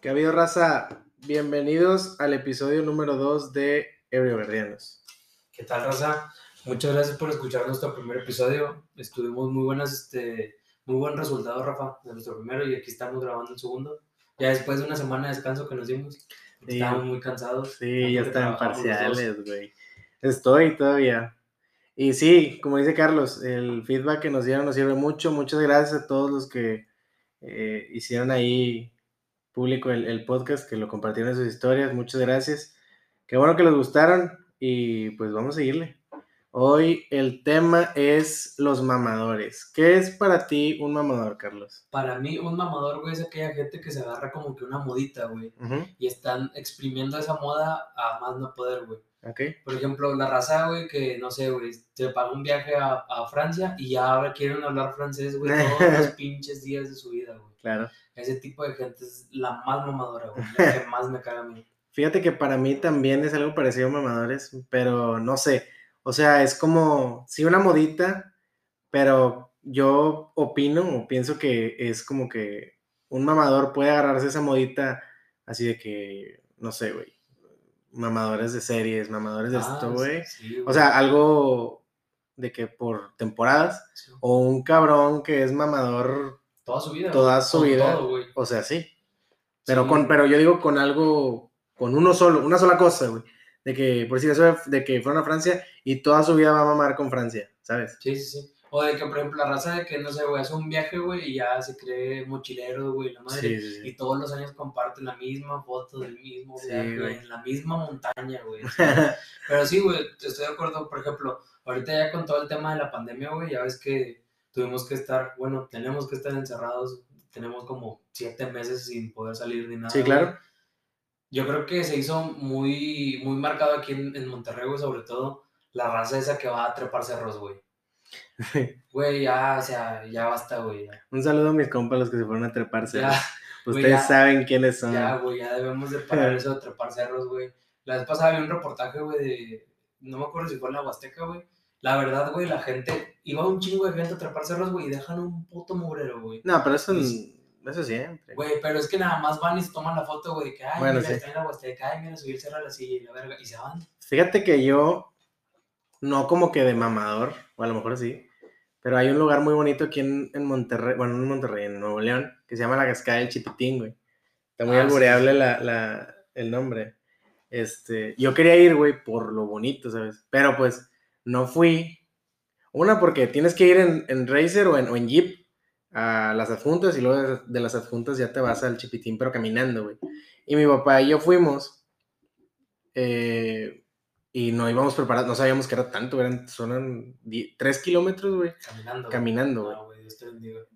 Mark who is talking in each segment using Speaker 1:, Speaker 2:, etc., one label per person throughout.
Speaker 1: Que ha habido raza. Bienvenidos al episodio número 2 de Ebrio.
Speaker 2: ¿Qué tal, raza? Muchas gracias por escuchar nuestro primer episodio. Estuvimos muy buenas, este, muy buen resultado, Rafa, de nuestro primero y aquí estamos grabando el segundo. Ya después de una semana de descanso que nos dimos,
Speaker 1: Sí.
Speaker 2: estábamos muy cansados.
Speaker 1: Sí, ya están parciales, güey. Estoy todavía. Y sí, como dice Carlos, el feedback que nos dieron nos sirve mucho. Muchas gracias a todos los que eh, hicieron ahí público el, el podcast, que lo compartieron en sus historias. Muchas gracias. Qué bueno que les gustaron y pues vamos a seguirle. Hoy el tema es los mamadores. ¿Qué es para ti un mamador, Carlos?
Speaker 2: Para mí, un mamador, güey, es aquella gente que se agarra como que una modita, güey,
Speaker 1: Ujú,
Speaker 2: y están exprimiendo esa moda a más no poder, güey.
Speaker 1: Ok.
Speaker 2: Por ejemplo, la raza, güey, que no sé, güey, se paga un viaje a, a Francia y ya ahora quieren hablar francés, güey, todos los pinches días de su vida, güey.
Speaker 1: Claro.
Speaker 2: Ese tipo de gente es la más mamadora, güey, la que más me caga a mí.
Speaker 1: Fíjate que para mí también es algo parecido a mamadores, pero no sé. O sea, es como, sí, una modita, pero yo opino o pienso que es como que un mamador puede agarrarse esa modita así de que, no sé, güey, mamadores de series, mamadores de
Speaker 2: Ah,
Speaker 1: esto, güey.
Speaker 2: sí,
Speaker 1: O sea, algo de que por temporadas,
Speaker 2: Sí.
Speaker 1: o un cabrón que es mamador,
Speaker 2: toda su vida.
Speaker 1: toda su vida.
Speaker 2: todo,
Speaker 1: o sea, sí. Pero,
Speaker 2: Sí.
Speaker 1: con, pero yo digo con algo, con uno solo, una sola cosa, güey. De que, por decir eso, de- que fueron a Francia y toda su vida va a mamar con Francia, ¿sabes?
Speaker 2: Sí, sí, sí. O de que, por ejemplo, la raza de que, no sé, güey, hace un viaje, güey, y ya se cree mochilero, güey, la madre.
Speaker 1: Sí, sí.
Speaker 2: Y todos los años comparten la misma foto del mismo
Speaker 1: Sí,
Speaker 2: viaje,
Speaker 1: güey.
Speaker 2: en la misma montaña, güey. Pero sí, güey, estoy de acuerdo. Por ejemplo, ahorita ya con todo el tema de la pandemia, güey, ya ves que tuvimos que estar, bueno, tenemos que estar encerrados. Tenemos como siete meses sin poder salir ni nada.
Speaker 1: Sí, claro.
Speaker 2: Yo creo que se hizo muy, muy marcado aquí en, en Monterrey, güey, sobre todo la raza esa que va a trepar cerros, güey. Güey, ya, o sea, ya basta, güey.
Speaker 1: Un saludo a mis compas, los que se fueron a treparse.
Speaker 2: ya, güey,
Speaker 1: Ustedes
Speaker 2: ya.
Speaker 1: saben quiénes son.
Speaker 2: ya, güey, ya debemos de parar eso de trepar cerros, güey. La vez pasada vi un reportaje, güey, de, no me acuerdo si fue en la Huasteca, güey. La verdad, güey, la gente, iba un chingo de gente a trepar cerros, güey, y dejan un puto mugrero, güey.
Speaker 1: No, pero eso,
Speaker 2: Sí.
Speaker 1: eso siempre.
Speaker 2: Güey, pero es que nada más van y se toman la foto, güey, de que, ay,
Speaker 1: Bueno,
Speaker 2: mira,
Speaker 1: sí.
Speaker 2: está en la Huasteca, ay, mira, subir cerro a la silla y la verga, y se van.
Speaker 1: Fíjate que yo, no como que de mamador, o a lo mejor sí, pero hay un lugar muy bonito aquí en, en Monterrey, bueno, no en Monterrey, en Nuevo León, que se llama la Cascada del Chipitín, güey. Está muy
Speaker 2: Ah, sí.
Speaker 1: la, la- el nombre. Este, yo quería ir, güey, por lo bonito, ¿sabes? Pero pues no fui. Una, porque tienes que ir en, en Racer o en, o en Jeep a las adjuntas y luego de, de las adjuntas ya te vas al Chipitín, pero caminando, güey. Y mi papá y yo fuimos eh, y no íbamos preparados, no sabíamos que era tanto, eran, son 3 kilómetros, güey,
Speaker 2: Caminando.
Speaker 1: caminando, güey.
Speaker 2: No.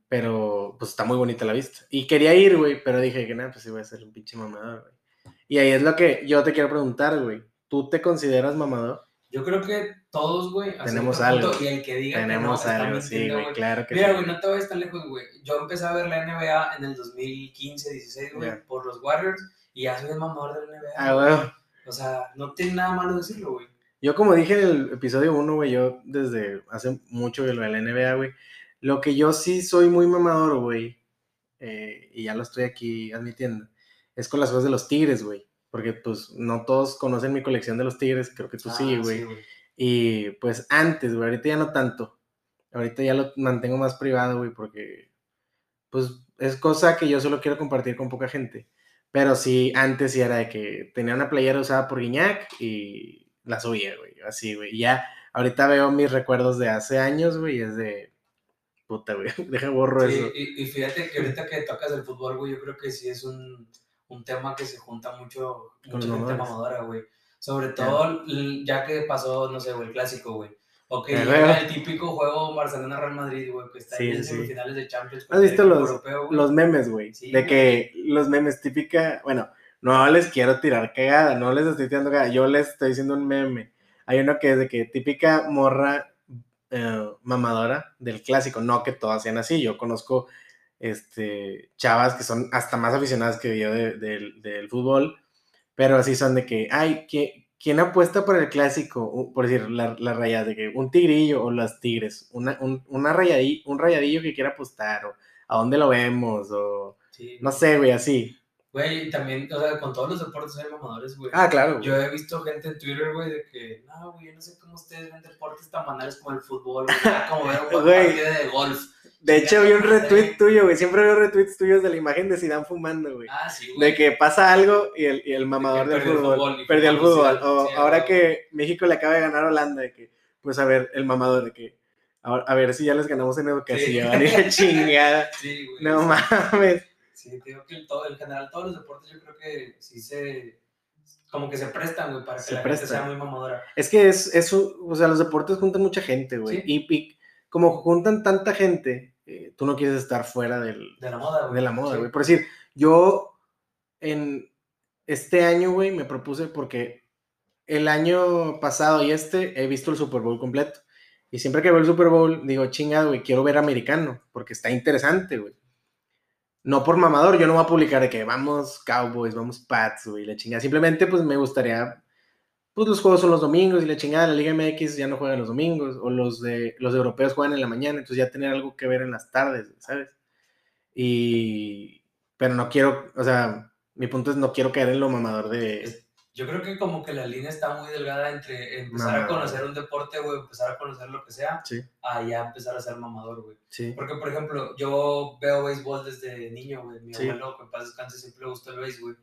Speaker 1: Pero pues está muy bonita la vista. Y quería ir, güey, pero dije que nada, pues sí voy a ser un pinche mamador, güey. Y ahí es lo que yo te quiero preguntar, güey. ¿Tú te consideras mamador?
Speaker 2: Yo creo que todos, güey,
Speaker 1: Tenemos
Speaker 2: punto,
Speaker 1: algo.
Speaker 2: Y el que diga
Speaker 1: Tenemos
Speaker 2: que no,
Speaker 1: algo, sí, güey, claro que
Speaker 2: Mira,
Speaker 1: sí.
Speaker 2: güey, no te vayas tan lejos, güey. Yo empecé a ver la NBA en el 2015-16, güey,
Speaker 1: Ya.
Speaker 2: por los Warriors, y ya soy el mamador de la NBA.
Speaker 1: Ah, güey.
Speaker 2: O sea, no tiene nada malo decirlo, güey.
Speaker 1: Yo como dije en el episodio 1, güey, yo desde hace mucho que lo de la NBA, güey, lo que yo sí soy muy mamador, güey, eh, y ya lo estoy aquí admitiendo, es con las cosas de los tigres, güey. Porque pues no todos conocen mi colección de los tigres, creo que tú sí,
Speaker 2: Ah,
Speaker 1: güey. Y pues antes, güey, ahorita ya no tanto. Ahorita ya lo mantengo más privado, güey, porque pues es cosa que yo solo quiero compartir con poca gente. Pero sí, antes sí era de que tenía una playera usada por Guiñac y la subía, güey, así, güey. Y ya, ahorita veo mis recuerdos de hace años, güey, y es de puta, güey, deja borro
Speaker 2: Sí,
Speaker 1: eso.
Speaker 2: y, y fíjate que ahorita que tocas el fútbol, güey, yo creo que sí es un, un tema que se junta mucho,
Speaker 1: Con
Speaker 2: mucha gente mamadora, güey. Sobre todo l- ya que pasó, no sé, güey, el clásico, güey. O que llega el típico juego Barcelona-Real Madrid, güey, que está
Speaker 1: Sí,
Speaker 2: ahí en
Speaker 1: sí.
Speaker 2: semifinales de Champions.
Speaker 1: ¿Has visto los,
Speaker 2: europeo,
Speaker 1: los memes, güey?
Speaker 2: Sí,
Speaker 1: de
Speaker 2: güey.
Speaker 1: que los memes típica, bueno, no les quiero tirar cagada, no les estoy tirando cagada, yo les estoy diciendo un meme. Hay uno que es de que típica morra eh, mamadora del clásico, no que todas sean así, yo conozco este, chavas que son hasta más aficionadas que yo de- del- del fútbol, pero así son de que, ay, ¿qui- ¿quién apuesta por el clásico? Por decir, la, la rayada, de que un tigrillo o las tigres, una, un, una rayadí- un rayadillo que quiera apostar, o a dónde lo vemos, o
Speaker 2: Sí,
Speaker 1: no sé, güey, así.
Speaker 2: Güey, también, o sea, con todos los deportes hay mamadores, güey.
Speaker 1: Ah, claro. güey.
Speaker 2: Yo he visto gente en Twitter, güey, de que, no, güey, yo no sé cómo ustedes ven deportes tan banales como el fútbol, güey, como ver un partido de golf.
Speaker 1: De hecho, vi un retweet tuyo, güey. Siempre veo retweets tuyos de la imagen de Zidane fumando, güey.
Speaker 2: Ah, sí, güey.
Speaker 1: De que pasa algo y el, y el mamador del
Speaker 2: perdió el
Speaker 1: fútbol,
Speaker 2: fútbol
Speaker 1: perdió el fútbol. O
Speaker 2: Sí,
Speaker 1: ahora que México le acaba de ganar a Holanda, de que, pues a ver, el mamador, de que, a, a ver si ya les ganamos en educación,
Speaker 2: Sí.
Speaker 1: y la chingada.
Speaker 2: Sí, güey.
Speaker 1: No mames.
Speaker 2: Sí, te digo que el todo, en general todos los deportes yo creo que sí se, como que se prestan, güey, para que
Speaker 1: Se
Speaker 2: la
Speaker 1: prestan.
Speaker 2: gente sea muy mamadora.
Speaker 1: Es que es, eso, o sea, los deportes juntan mucha gente, güey.
Speaker 2: Sí.
Speaker 1: Y, y como juntan tanta gente, eh, tú no quieres estar fuera del,
Speaker 2: De la moda, güey.
Speaker 1: de la moda,
Speaker 2: Sí.
Speaker 1: güey. Por decir, yo en este año, güey, me propuse porque el año pasado y este he visto el Super Bowl completo. Y siempre que veo el Super Bowl, digo, chingado, güey, quiero ver americano, porque está interesante, güey. No por mamador, yo no voy a publicar de que vamos Cowboys, vamos Pats, güey, la chingada. Simplemente, pues me gustaría, pues los juegos son los domingos y la chingada, la Liga MX ya no juega los domingos, o los de los europeos juegan en la mañana, entonces ya tener algo que ver en las tardes, ¿sabes? Y, pero no quiero, o sea, mi punto es no quiero caer en lo mamador de...
Speaker 2: Yo creo que como que la línea está muy delgada entre empezar
Speaker 1: Mamador.
Speaker 2: a conocer un deporte, güey, empezar a conocer lo que sea,
Speaker 1: Sí,
Speaker 2: a ya empezar a ser mamador, güey.
Speaker 1: sí.
Speaker 2: Porque, por ejemplo, yo veo béisbol desde niño, güey. Mi
Speaker 1: Sí.
Speaker 2: abuelo, que en paz descanse, siempre le gustó el béisbol.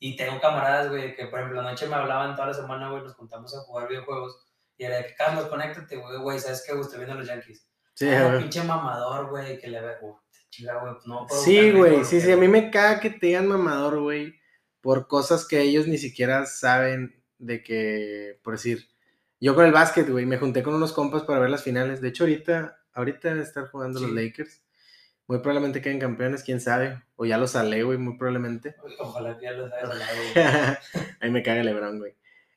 Speaker 2: Y tengo camaradas, güey, que, por ejemplo, anoche me hablaban toda la semana, güey, nos contamos a jugar videojuegos. Y era de que, Carlos, conéctate, güey, güey, ¿sabes qué? Usted viendo a los Yankees.
Speaker 1: Sí,
Speaker 2: Ah,
Speaker 1: güey.
Speaker 2: pinche mamador, güey, que le ve, güey, chinga, güey, pues no puedo
Speaker 1: Sí, güey, sí, sí, a mí me caga que te digan mamador, güey, por cosas que ellos ni siquiera saben de que, por decir, yo con el básquet, güey, me junté con unos compas para ver las finales. De hecho, ahorita, ahorita estar jugando los. Lakers. Muy probablemente queden campeones, quién sabe. O ya los salé, güey, muy probablemente.
Speaker 2: Ojalá que ya los güey.
Speaker 1: Ahí me caga LeBron, güey.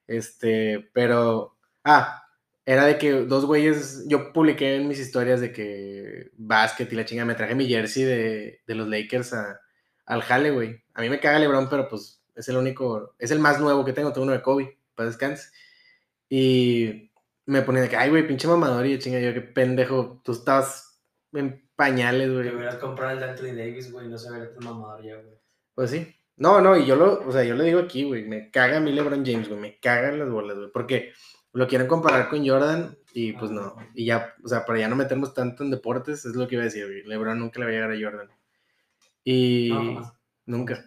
Speaker 1: Este, pero. Ah, era de que dos güeyes. Yo publiqué en mis historias de que básquet y la chinga. Me traje mi jersey de, de los Lakers a- al jale, güey. A mí me caga LeBron, pero pues es el único. Es el más nuevo que tengo. Tengo uno de Kobe, para descanse. Y me ponía de que, ay, güey, pinche mamador. Y yo chinga, yo, qué pendejo. Tú estabas en pañales,
Speaker 2: Que
Speaker 1: güey.
Speaker 2: hubieras comprado el de Anthony Davis, güey, no se vería tan mamador ya, güey.
Speaker 1: Pues sí. No, no, y yo lo, o sea, yo le digo aquí, güey, me caga a mí LeBron James, güey, me cagan las bolas, güey, porque lo quieren comparar con Jordan y pues no, y ya, o sea, para ya no meternos tanto en deportes, es lo que iba a decir, güey, LeBron nunca le va a llegar a Jordan. Y
Speaker 2: No,
Speaker 1: nunca.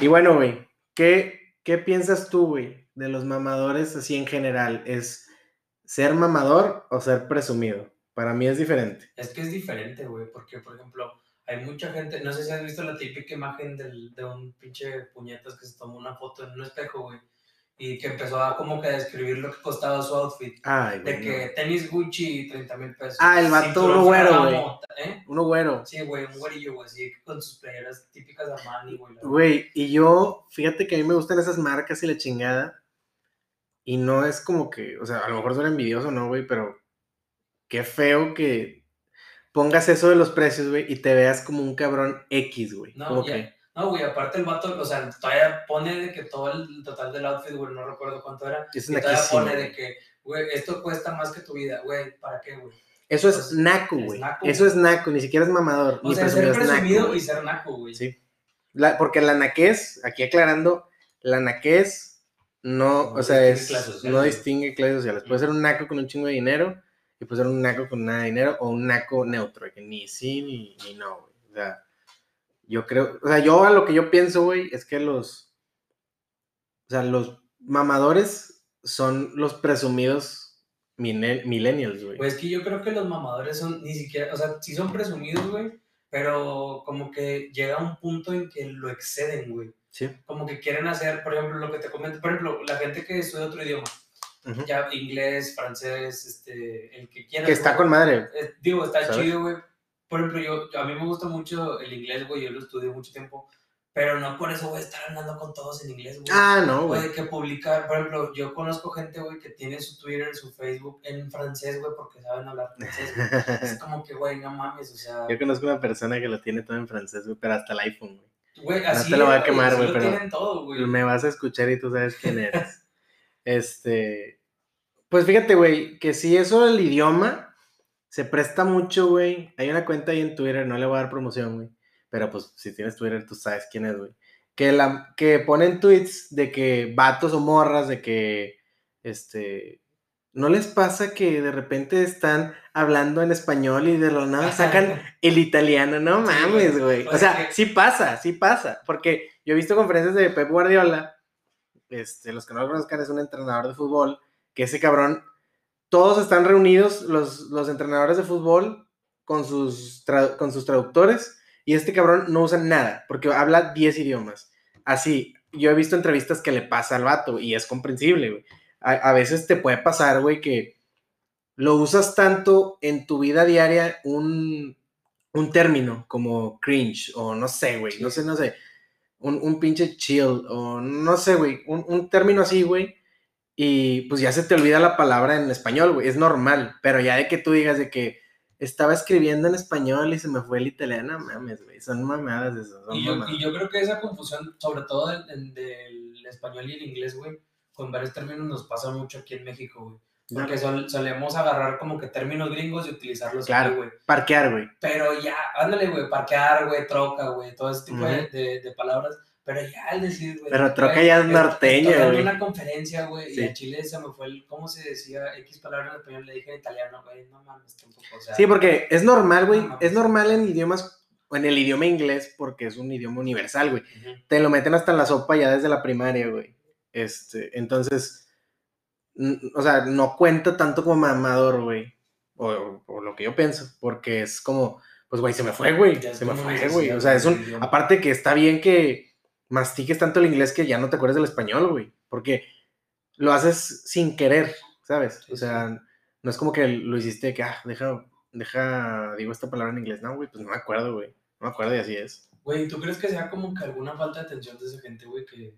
Speaker 1: Y bueno, güey, ¿qué, ¿qué piensas tú, güey, de los mamadores así en general? ¿Es ser mamador o ser presumido? Para mí es diferente.
Speaker 2: Es que es diferente, güey, porque, por ejemplo, hay mucha gente, no sé si has visto la típica imagen del, de un pinche puñetas que se tomó una foto en un espejo, güey, y que empezó a como que a describir lo que costaba su outfit.
Speaker 1: Ay,
Speaker 2: De
Speaker 1: güey.
Speaker 2: que tenis Gucci, 30 mil pesos.
Speaker 1: Ah, el vato uno güero,
Speaker 2: Ferragamo, ¿eh?
Speaker 1: Uno güero.
Speaker 2: Sí, güey, un güerillo, güey, así con sus playeras típicas de Armani, güey.
Speaker 1: Güey, y yo, fíjate que a mí me gustan esas marcas y la chingada. Y no es como que, o sea, a lo mejor suena envidioso, ¿no, güey? Pero qué feo que pongas eso de los precios, güey, y te veas como un cabrón X, güey.
Speaker 2: No, ya.
Speaker 1: que,
Speaker 2: No, güey, aparte el vato, o sea, todavía pone de que todo el total del outfit, güey, no recuerdo cuánto era.
Speaker 1: es
Speaker 2: Y todavía pone de que, güey, esto cuesta más que tu vida, güey, ¿para qué, güey?
Speaker 1: Eso es naco, güey.
Speaker 2: naco,
Speaker 1: Eso es naco, ni siquiera es mamador.
Speaker 2: O
Speaker 1: ni
Speaker 2: sea,
Speaker 1: presumido,
Speaker 2: ser
Speaker 1: es naco,
Speaker 2: presumido
Speaker 1: güey.
Speaker 2: y ser naco, güey.
Speaker 1: Sí. La- porque la naquez, aquí aclarando, la naquez no,
Speaker 2: No
Speaker 1: o sea, es,
Speaker 2: clases
Speaker 1: no distingue clases sociales. Puede ser un naco con un chingo de dinero y puede ser un naco con nada de dinero o un naco neutro, que ni sí ni, ni no, güey. O sea, yo creo, o sea, yo a lo que yo pienso, güey, es que los, o sea, los mamadores son los presumidos millennials, güey.
Speaker 2: Pues que yo creo que los mamadores son ni siquiera, o sea, sí son presumidos, güey, pero como que llega un punto en que lo exceden, güey.
Speaker 1: Sí.
Speaker 2: Como que quieren hacer, por ejemplo, lo que te comento, por ejemplo, la gente que estudia otro idioma,
Speaker 1: Ujú.
Speaker 2: ya inglés, francés, este, el que quiera.
Speaker 1: Que está
Speaker 2: güey.
Speaker 1: con madre.
Speaker 2: Eh, digo, está
Speaker 1: ¿Sabes?
Speaker 2: chido, güey. Por ejemplo, yo, yo- a mí me gusta mucho el inglés, güey, yo lo estudié mucho tiempo, pero no por eso voy a estar hablando con todos en inglés, güey.
Speaker 1: Ah, no, güey.
Speaker 2: de que publicar, por ejemplo, yo conozco gente, güey, que tiene su Twitter, su Facebook en francés, güey, porque saben hablar francés, güey. Es como que, güey, no mames, o sea,
Speaker 1: Yo conozco una persona que lo tiene todo en francés, güey, pero hasta el iPhone, güey.
Speaker 2: güey, así
Speaker 1: te lo voy a quemar, güey, pero
Speaker 2: todo, güey.
Speaker 1: Me vas a escuchar y tú sabes quién eres. este. Pues fíjate, güey, que si eso del idioma se presta mucho, güey. Hay una cuenta ahí en Twitter, no le voy a dar promoción, güey. Pero pues si tienes Twitter, tú sabes quién es, güey. que, la, que ponen tweets de que vatos o morras, de que, este, ¿no les pasa que de repente están hablando en español y de lo nada sacan el italiano? No mames, güey. O sea, sí pasa, sí pasa. Porque yo he visto conferencias de Pep Guardiola, este, los que no lo conozcan, es un entrenador de fútbol, que ese cabrón, todos están reunidos, los, los entrenadores de fútbol, con sus, con sus traductores, y este cabrón no usa nada, porque habla 10 idiomas. Así, yo he visto entrevistas que le pasa al vato, y es comprensible, güey. A, veces te puede pasar, güey, que lo usas tanto en tu vida diaria un, un término como cringe o no sé, güey, no sé, no sé, un, un pinche chill o no sé, güey, un, un término así, güey, y pues ya se te olvida la palabra en español, güey, es normal, pero ya de que tú digas de que estaba escribiendo en español y se me fue el italiano, mames, güey, son mamadas eso.
Speaker 2: y, yo, y, yo, creo que esa confusión, sobre todo del, del español y el inglés, güey, con varios términos nos pasa mucho aquí en México, güey. Porque solemos agarrar como que términos gringos y utilizarlos
Speaker 1: claro, güey. Parquear, güey.
Speaker 2: Pero ya, ándale, güey, parquear, güey, troca, güey, todo ese tipo de, de, palabras. Pero ya al decir, güey.
Speaker 1: Pero troca ya es norteño,
Speaker 2: güey. una conferencia, güey, y en Chile se me fue el, ¿cómo se decía? X palabra en español, le dije en italiano, güey, no mames, tampoco, o sea.
Speaker 1: Sí, porque es normal, güey, es normal en idiomas, o en el idioma inglés, porque es un idioma universal, güey. Te lo meten hasta en la sopa ya desde la primaria, güey. Este, entonces, o sea, no cuenta tanto como mamador, güey. O, lo que yo pienso, porque es como, pues, güey, se me fue, güey. Se me fue, güey. O sea, es un. Aparte que está bien que mastiques tanto el inglés que ya no te acuerdas del español, güey. Porque lo haces sin querer, ¿sabes? O sea, no es como que lo hiciste que, ah, deja, deja, digo esta palabra en inglés. No, güey, pues no me acuerdo, güey. No me acuerdo y así es.
Speaker 2: Güey, ¿tú crees que sea como que alguna falta de atención de esa gente, güey, que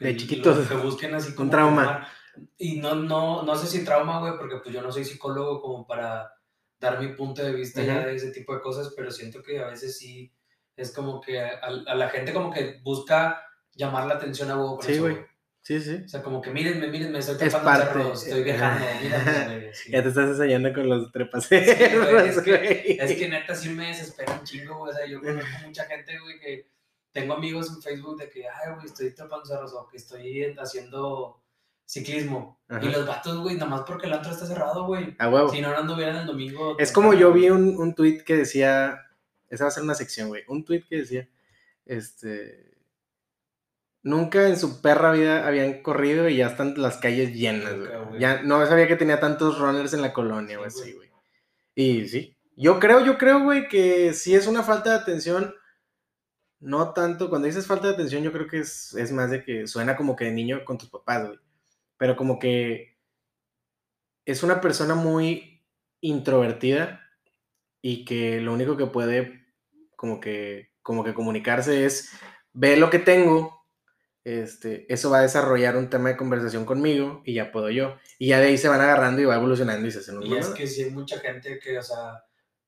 Speaker 1: de chiquitos.
Speaker 2: Que busquen así como.
Speaker 1: Un trauma.
Speaker 2: Y no, no, no sé si trauma, güey, porque pues yo no soy psicólogo como para dar mi punto de vista ya de ese tipo de cosas, pero siento que a veces sí es como que a, la gente como que busca llamar la atención a huevo
Speaker 1: sí, güey. Sí, sí.
Speaker 2: O sea, como que mírenme, mírenme, estoy trepando estoy viajando, mírenme,
Speaker 1: Ya te estás enseñando con los trepas.
Speaker 2: Sí, es, que, es que neta sí me desespera un chingo, güey. O sea, yo conozco mucha gente, güey, que tengo amigos en Facebook de que, ay, güey, estoy trepando cerros o que estoy haciendo ciclismo. Y los vatos, güey, nada más porque el antro está cerrado, güey.
Speaker 1: A huevo.
Speaker 2: Si no, no anduvieran el domingo.
Speaker 1: Es como yo vi un, un tweet que decía, esa va a ser una sección, güey, un tweet que decía, este, nunca en su perra vida habían corrido y ya están las calles llenas, güey. Ya no sabía que tenía tantos runners en la colonia, güey, sí, güey. Y sí, yo creo, yo creo, güey, que sí es una falta de atención no tanto, cuando dices falta de atención, yo creo que es, más de que suena como que de niño con tus papás, güey. Pero como que es una persona muy introvertida y que lo único que puede como que, como que comunicarse es ve lo que tengo, este, eso va a desarrollar un tema de conversación conmigo y ya puedo yo. Y ya de ahí se van agarrando y va evolucionando y se hacen
Speaker 2: un Y es que sí hay mucha gente que, o sea,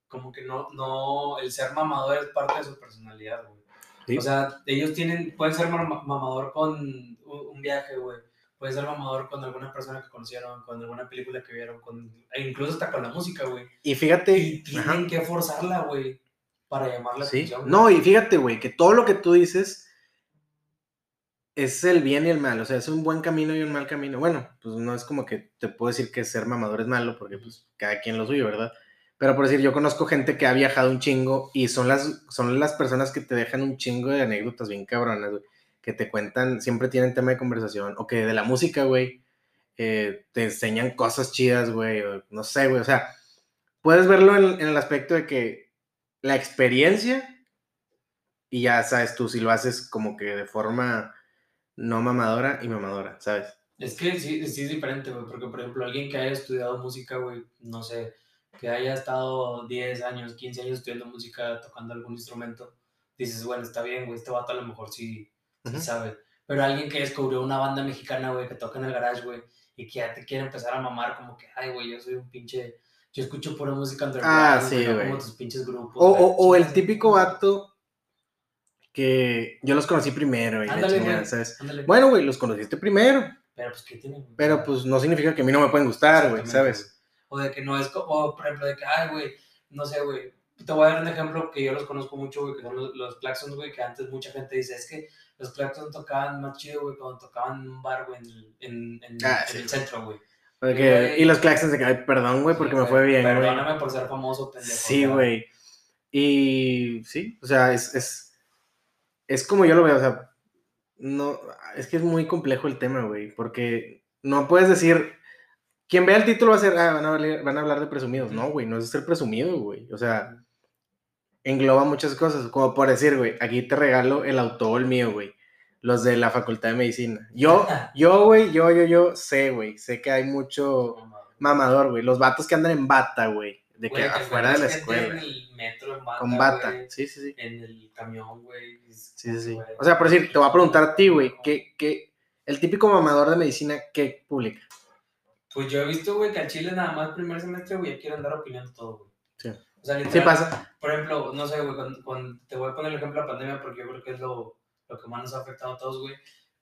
Speaker 2: como que no, no, el ser mamador es parte de su personalidad, güey. O sea, ellos tienen, pueden ser mamador con un viaje, güey. Pueden ser mamador con alguna persona que conocieron, con alguna película que vieron, con, e incluso hasta con la música, güey.
Speaker 1: Y fíjate.
Speaker 2: Y tienen que forzarla, güey, para llamar la atención.
Speaker 1: No, y fíjate, güey, que todo lo que tú dices es el bien y el mal. O sea, es un buen camino y un mal camino. Bueno, pues no es como que te puedo decir que ser mamador es malo, porque pues cada quien lo suyo, ¿verdad? Pero por decir, yo conozco gente que ha viajado un chingo y son las, son las personas que te dejan un chingo de anécdotas bien cabronas, güey. Que te cuentan, siempre tienen tema de conversación. O que de la música, güey, eh, te enseñan cosas chidas, güey. No sé, güey. O sea, puedes verlo en, el aspecto de que la experiencia, y ya sabes tú si lo haces como que de forma no mamadora y mamadora, ¿sabes?
Speaker 2: Es que sí, sí es diferente, güey. Porque, por ejemplo, alguien que haya estudiado música, güey, no sé que haya estado 10 años, 15 años estudiando música, tocando algún instrumento, dices, bueno, está bien, güey, este vato a lo mejor sí, sabe. Pero alguien que descubrió una banda mexicana, güey, que toca en el garage, güey, y que ya te quiere empezar a mamar, como que, ay, güey, yo soy un pinche, yo escucho pura música underground,
Speaker 1: ah, sí, güey.
Speaker 2: como tus pinches grupos.
Speaker 1: O, o, el típico vato que yo los conocí primero, y
Speaker 2: ándale,
Speaker 1: ¿sabes? Bueno, güey, los conociste primero.
Speaker 2: Pero pues, ¿qué tienen?
Speaker 1: Pero pues no significa que a mí no me pueden gustar, güey, ¿sabes?
Speaker 2: O de que no es como, por ejemplo, de que, ay, güey, no sé, güey, te voy a dar un ejemplo que yo los conozco mucho, güey, que son los, los Claxons, güey, que antes mucha gente dice, es que los Claxons tocaban más chido, güey, cuando tocaban en un bar, güey, en, el- en, en,
Speaker 1: Ah,
Speaker 2: en
Speaker 1: sí.
Speaker 2: el centro, güey.
Speaker 1: Porque- y los claxons de que, ay, perdón, güey, porque
Speaker 2: Sí,
Speaker 1: me fue bien.
Speaker 2: Perdóname por ser famoso, pendejo.
Speaker 1: Sí, güey. Y sí, o sea, es, es, es como yo lo veo, o sea, no, es que es muy complejo el tema, güey, porque no puedes decir, quien vea el título va a ser, ah, van a van a hablar de presumidos. No, güey, no es ser presumido, güey. O sea, engloba muchas cosas, como por decir, güey, aquí te regalo el autogol mío, güey. Los de la Facultad de Medicina. Yo, yo, güey, yo, yo, yo sé, güey, sé que hay mucho mamador, güey. Los vatos que andan en bata, güey. De que afuera de la escuela.
Speaker 2: En el metro, en bata,
Speaker 1: Con bata. Sí, sí, sí.
Speaker 2: En el camión, güey.
Speaker 1: Sí, sí, sí. O sea, por decir, te voy a preguntar a ti, güey, ¿qué, qué, el típico mamador de medicina, ¿qué publica?
Speaker 2: Pues yo he visto, güey, que al Chile nada más primer semestre, güey, ya quieren dar opinión de todo, güey. O sea,
Speaker 1: Sí pasa.
Speaker 2: por ejemplo, no sé, güey, cuando- te voy a poner el ejemplo de la pandemia porque yo creo que es lo, lo que más nos ha afectado a todos, güey.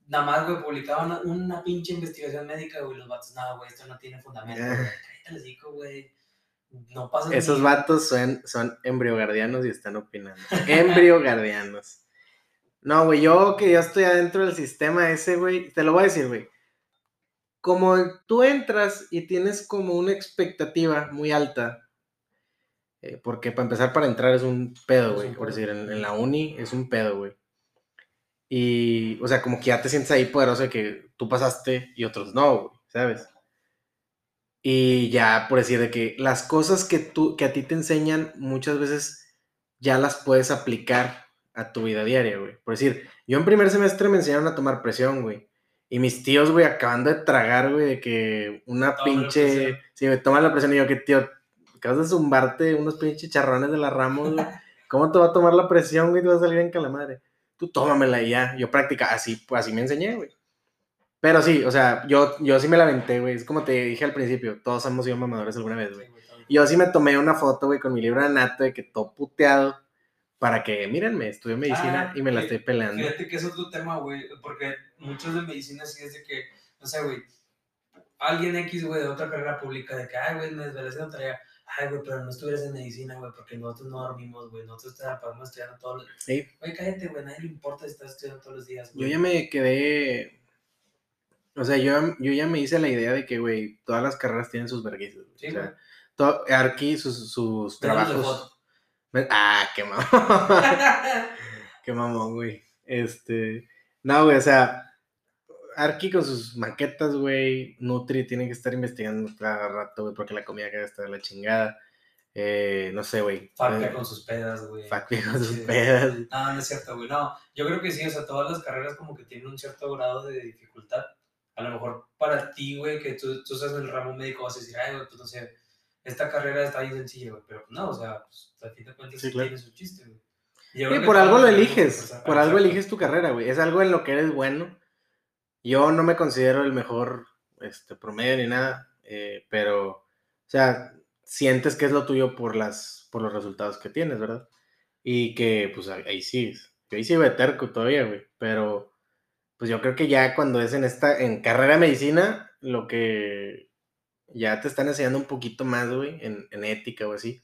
Speaker 2: Nada más, güey, publicaban una, una pinche investigación médica, güey, los vatos, nada, güey, esto no tiene fundamento, güey. Cállate el hocico, güey. No pasa
Speaker 1: Esos
Speaker 2: ni-
Speaker 1: vatos son, son embriogardianos y están opinando. embriogardianos. No, güey, yo que ya estoy adentro del sistema ese, güey, te lo voy a decir, güey. Como tú entras y tienes como una expectativa muy alta, eh, porque para empezar, para entrar es un pedo, güey. Por decir, en, en la uni es un pedo, güey. Y, o sea, como que ya te sientes ahí poderoso de que tú pasaste y otros no, güey, ¿sabes? Y ya, por decir, de que las cosas que, tú, que a ti te enseñan muchas veces ya las puedes aplicar a tu vida diaria, güey. Por decir, yo en primer semestre me enseñaron a tomar presión, güey. Y mis tíos, güey, acabando de tragar, güey, de que una
Speaker 2: Tómale
Speaker 1: pinche...
Speaker 2: presión.
Speaker 1: Sí, me toma la presión y yo, que tío, acabas de zumbarte unos pinches charrones de la Ramos, güey. ¿Cómo te va a tomar la presión, güey? Te va a salir en calamadre. Tú tómamela y ya. Yo practica, así, pues así me enseñé, güey. Pero sí, o sea, yo, yo sí me la aventé, güey. Es como te dije al principio, todos hemos sido mamadores alguna vez, güey. Y yo sí me tomé una foto, güey, con mi libro de anato de que todo puteado para que, mírenme, estudio medicina
Speaker 2: Ah,
Speaker 1: y me la estoy peleando.
Speaker 2: Fíjate que es otro tema, güey, porque muchos de medicina sí es de que, no sé, güey, alguien X, güey, de otra carrera pública, de que, ay, güey, me desvelé haciendo tarea, ay, güey, pero no estuvieras en medicina, güey, porque nosotros no dormimos, güey, nosotros te podemos estudiar todos los
Speaker 1: Sí.
Speaker 2: Güey, cállate, güey, nadie le importa si estás estudiando todos los días,
Speaker 1: Yo
Speaker 2: güey.
Speaker 1: ya me quedé. O sea, yo, yo ya me hice la idea de que, güey, todas las carreras tienen sus vergüenzas.
Speaker 2: Sí,
Speaker 1: o sea, todo, Arki, sus, sus trabajos. Ah, qué mamón. qué mamón, güey. Este. No, güey, o sea, Arki con sus maquetas, güey. Nutri tiene que estar investigando cada rato, güey, porque la comida que está de la chingada. Eh, no sé, güey.
Speaker 2: Facta
Speaker 1: Eh,
Speaker 2: con sus pedas, güey.
Speaker 1: Facta con sus
Speaker 2: Sí.
Speaker 1: pedas.
Speaker 2: No, no es cierto, güey. No, yo creo que sí, o sea, todas las carreras como que tienen un cierto grado de dificultad. A lo mejor para ti, güey, que tú, tú en el ramo médico, vas a decir, ay, güey, pues no sé, esta carrera está bien sencilla, güey. Pero no, o sea, pues, a fin de cuentas
Speaker 1: Sí, claro.
Speaker 2: tiene su chiste, güey. Y
Speaker 1: Sí, por algo lo eliges, por algo eliges tu carrera, güey. Es algo en lo que eres bueno. Yo no me considero el mejor este, promedio ni nada, eh, pero, o sea, sientes que es lo tuyo por, las, por los resultados que tienes, ¿verdad? Y que, pues, ahí, sí, yo ahí de terco todavía, güey, pero, pues yo creo que ya cuando es en esta, en carrera de medicina, lo que ya te están enseñando un poquito más, güey, en, en ética o así,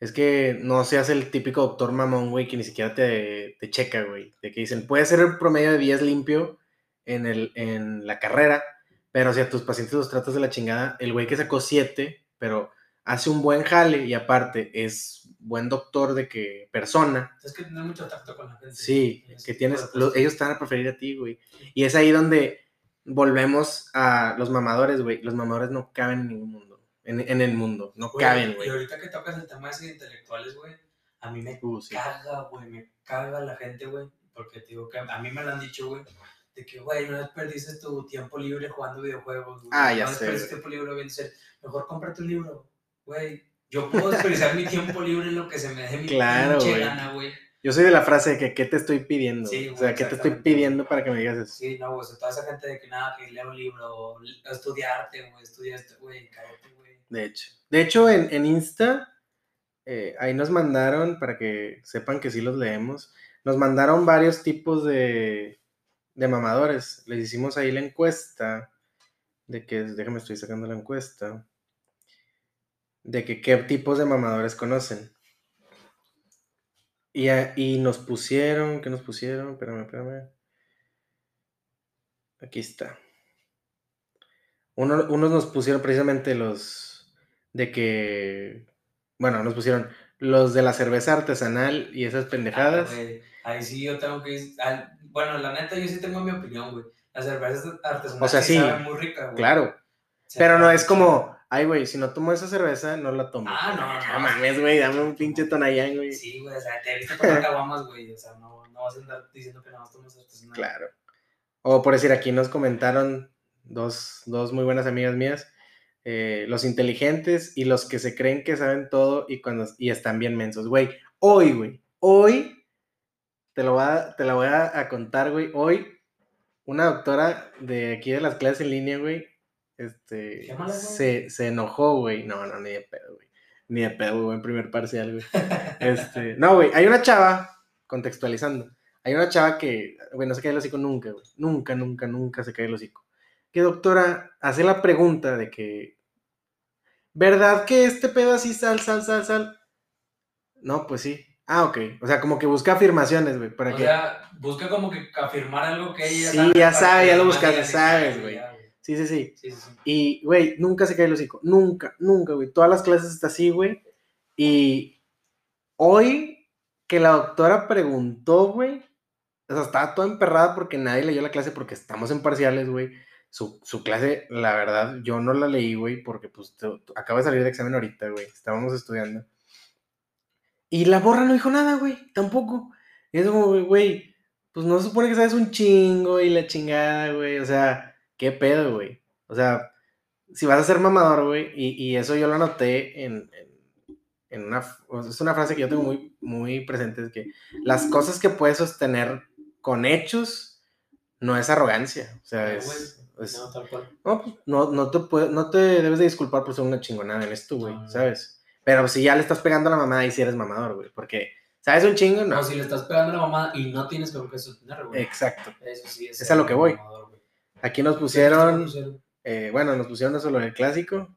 Speaker 1: es que no seas el típico doctor mamón, güey, que ni siquiera te, te checa, güey. De que dicen, puede ser el promedio de 10 limpio en, el, en la carrera, pero si a tus pacientes los tratas de la chingada, el güey que sacó 7, pero hace un buen jale y aparte es buen doctor de que persona,
Speaker 2: Es que tener mucho tacto con la gente.
Speaker 1: sí,
Speaker 2: Y ese
Speaker 1: que tienes,
Speaker 2: de cosas.
Speaker 1: lo- ellos van a preferir a ti, güey. Y es ahí donde volvemos a los mamadores, güey. Los mamadores no caben en ningún mundo, en, en el mundo, no
Speaker 2: Güey,
Speaker 1: caben,
Speaker 2: Y
Speaker 1: güey.
Speaker 2: ahorita que tocas el tema de intelectuales, güey, a mí me
Speaker 1: Uh, sí.
Speaker 2: caga, güey, me caga la gente, güey, porque te digo que a mí me lo han dicho, güey, de que, güey, no desperdices tu tiempo libre jugando videojuegos, güey.
Speaker 1: Ah, ya
Speaker 2: no
Speaker 1: sé,
Speaker 2: desperdices
Speaker 1: güey.
Speaker 2: tiempo libre viendo series. Mejor cómprate un libro, güey. Yo puedo desperdiciar mi tiempo libre en lo que se me dé mi
Speaker 1: Claro,
Speaker 2: pinche gana, güey.
Speaker 1: Yo soy de la frase de que ¿qué te estoy pidiendo?
Speaker 2: Sí,
Speaker 1: o sea, ¿qué te estoy pidiendo para que me digas eso?
Speaker 2: Sí, no, güey, o sea, toda esa gente de que nada, que lea un libro, estudiarte, güey, estudia esto, güey, cállate, güey.
Speaker 1: De hecho. De hecho, en, en Insta, eh, ahí nos mandaron, para que sepan que sí los leemos, nos mandaron varios tipos de, de mamadores. Les hicimos ahí la encuesta, de que, déjame, estoy sacando la encuesta, de que qué tipos de mamadores conocen. Y, a- y nos pusieron, ¿qué nos pusieron? Espérame, espérame. Aquí está. Uno- unos nos pusieron precisamente los de que, bueno, nos pusieron los de la cerveza artesanal y esas pendejadas.
Speaker 2: Ah, ahí sí yo tengo que... Bueno, la neta, yo sí tengo mi opinión, güey. La cerveza artesanal
Speaker 1: O sea, sí,
Speaker 2: sabe muy rica, güey.
Speaker 1: claro,
Speaker 2: Se
Speaker 1: pero no es como, ay, güey, si no tomo esa cerveza, no la tomo.
Speaker 2: Ah, no,
Speaker 1: No
Speaker 2: no.
Speaker 1: mames, güey, dame un pinche tonayán, güey.
Speaker 2: Sí, güey, o sea, te visto tomar caguamas, güey. O sea, no, no vas a andar diciendo que nada más tomas artesanal.
Speaker 1: Claro. O por decir, aquí nos comentaron dos, dos muy buenas amigas mías, eh, los inteligentes y los que se creen que saben todo y, cuando, y están bien mensos. Güey, hoy, güey, hoy, te, lo voy a, te la voy a, a contar, güey, hoy, una doctora de aquí de las clases en línea, güey, este,
Speaker 2: güey.
Speaker 1: se, se enojó, güey. No, no, ni de pedo, güey. Ni de pedo, güey, en primer parcial, güey. Este, no, güey, hay una chava, contextualizando, hay una chava que, güey, no se cae el hocico nunca, güey. Nunca, nunca, nunca se cae el hocico. Que doctora hace la pregunta de que, ¿verdad que este pedo así sal, sal, sal, sal? No, pues sí. Ah, ok. O sea, como que busca afirmaciones, güey, para
Speaker 2: O sea, busca como que afirmar algo que ella
Speaker 1: Sí,
Speaker 2: sabe
Speaker 1: ya sabe, ya lo buscas, ya sabes,
Speaker 2: "Sí,
Speaker 1: güey". sí, sí. Sí,
Speaker 2: sí, sí.
Speaker 1: Y, güey, nunca se cae el hocico. Nunca, nunca, güey. Todas las clases está así, güey. Y hoy que la doctora preguntó, güey, o sea, estaba toda emperrada porque nadie leyó la clase porque estamos en parciales, güey. Su, su clase, la verdad, yo no la leí, güey, porque pues te- acaba de salir de examen ahorita, güey. Estábamos estudiando. Y la borra no dijo nada, güey, tampoco. Y es como, güey, pues no se supone que sabes un chingo y la chingada, güey. O sea, qué pedo, güey. O sea, si vas a ser mamador, güey, y, y eso yo lo anoté en, en, en una, es una frase que yo tengo muy, muy presente, es que las cosas que puedes sostener con hechos no es arrogancia, o sea,
Speaker 2: Ah,
Speaker 1: es... es-
Speaker 2: No, tal cual.
Speaker 1: no, pues, no, no te puede- no te debes de disculpar por ser una chingonada en esto, güey,
Speaker 2: no.
Speaker 1: ¿sabes? Pero si ya le estás pegando a la mamá y si eres mamador, güey, porque, ¿sabes un chingo? No.
Speaker 2: No, si le estás pegando a la mamá y no tienes con qué sostener, güey.
Speaker 1: Exacto.
Speaker 2: Eso sí es.
Speaker 1: Es a lo que voy.
Speaker 2: mamador.
Speaker 1: Aquí nos
Speaker 2: Sí,
Speaker 1: pusieron...
Speaker 2: sí, sí,
Speaker 1: Eh, bueno, nos pusieron eso lo del clásico.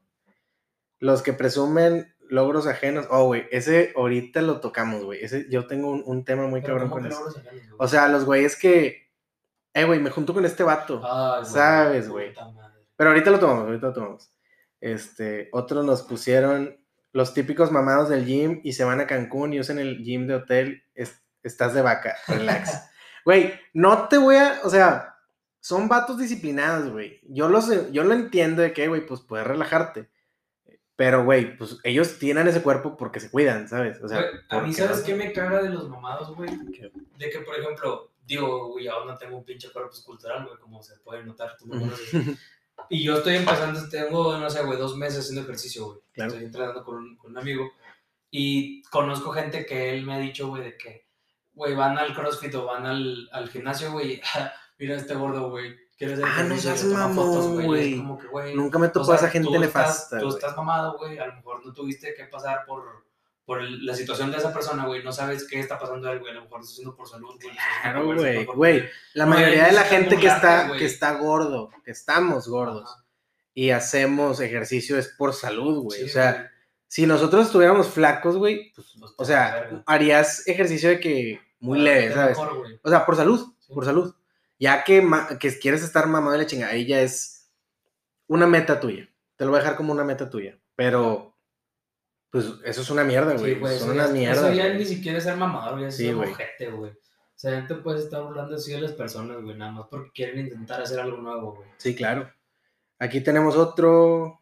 Speaker 1: Los que presumen logros ajenos. Oh, güey, ese ahorita lo tocamos, güey. Ese, yo tengo un, un tema muy
Speaker 2: Pero
Speaker 1: cabrón
Speaker 2: ¿cómo
Speaker 1: con eso.
Speaker 2: ajenos?
Speaker 1: O sea, los güeyes que. Eh, güey, me junto con este vato.
Speaker 2: Ay,
Speaker 1: sabes, güey. Pero ahorita lo tomamos, ahorita lo tomamos. Este, otros nos pusieron los típicos mamados del gym y se van a Cancún y usan el gym de hotel. es- estás de vaca, relax. Güey, no te voy a. O sea, son vatos disciplinados, güey. Yo, los, yo lo entiendo de que, güey, pues puedes relajarte. Pero, güey, pues ellos tienen ese cuerpo porque se cuidan, ¿sabes? O sea,
Speaker 2: Güey, a mí, ¿sabes
Speaker 1: no-
Speaker 2: qué me caga de los mamados, güey? De que, por ejemplo, digo, güey, aún no tengo un pinche cuerpo escultural, güey, como se puede notar, tú me conoces. Y yo estoy empezando, tengo, no sé, güey, dos meses haciendo ejercicio, güey.
Speaker 1: Claro.
Speaker 2: Estoy entrenando con un, con un amigo. Y conozco gente que él me ha dicho, güey, de que, güey, van al CrossFit o van al, al gimnasio, güey. Mira este gordo, güey. ¿Quieres hacer
Speaker 1: Ah, no seas mamón, güey.
Speaker 2: como que, güey.
Speaker 1: Nunca me
Speaker 2: o
Speaker 1: topó
Speaker 2: sea,
Speaker 1: esa gente
Speaker 2: tú
Speaker 1: nefasta.
Speaker 2: Estás, tú estás mamado, güey. A lo mejor no tuviste que pasar por, por el- la situación de esa persona, güey. No sabes qué está pasando él, güey. A lo mejor lo está haciendo por salud, güey.
Speaker 1: Claro, güey. Güey, la
Speaker 2: Güey,
Speaker 1: mayoría de la gente que está,
Speaker 2: güey.
Speaker 1: que está gordo, que estamos gordos
Speaker 2: Ajá.
Speaker 1: y hacemos ejercicio es por salud, güey.
Speaker 2: Sí,
Speaker 1: o sea,
Speaker 2: güey.
Speaker 1: si nosotros estuviéramos flacos, güey, pues,
Speaker 2: Pues,
Speaker 1: o sea,
Speaker 2: verga.
Speaker 1: harías ejercicio de que muy leve, ¿sabes?
Speaker 2: mejor.
Speaker 1: O sea, por salud,
Speaker 2: Sí.
Speaker 1: por salud. Ya que, que quieres estar mamado de la chingada, ahí ya es una meta tuya. Te lo voy a dejar como una meta tuya. Pero, pues, eso es una mierda,
Speaker 2: Sí,
Speaker 1: güey.
Speaker 2: güey,
Speaker 1: Son
Speaker 2: eso,
Speaker 1: una mierda.
Speaker 2: eso ya
Speaker 1: güey.
Speaker 2: ni siquiera es ser mamador, güey, es
Speaker 1: Sí,
Speaker 2: ser
Speaker 1: güey.
Speaker 2: ojete, güey. O sea, ya te puedes estar burlando así de las personas, güey, nada más porque quieren intentar hacer algo nuevo, güey.
Speaker 1: Sí, claro. Aquí tenemos otro.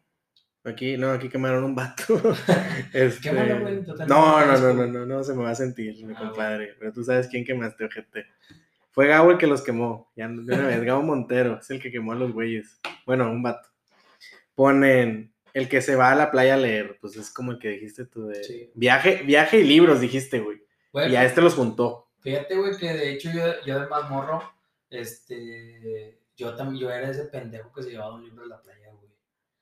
Speaker 1: Aquí, no, aquí quemaron un vato. Este,
Speaker 2: Quémalo, güey, total,
Speaker 1: No,
Speaker 2: no
Speaker 1: no, no, no, no se me va a sentir, mi
Speaker 2: Ah,
Speaker 1: compadre. Pero tú sabes quién quemaste, ojete. Fue Gabo el que los quemó. Ya de una vez, Gabo Montero es el que quemó a los güeyes. Bueno, un vato. Ponen el que se va a la playa a leer. Pues es como el que dijiste tú de.
Speaker 2: Sí.
Speaker 1: Viaje, viaje y libros, dijiste, güey. Y a este los juntó.
Speaker 2: Fíjate, güey, que de hecho yo, yo de más morro, este, yo también, yo era ese pendejo que se llevaba un libro de la playa, güey.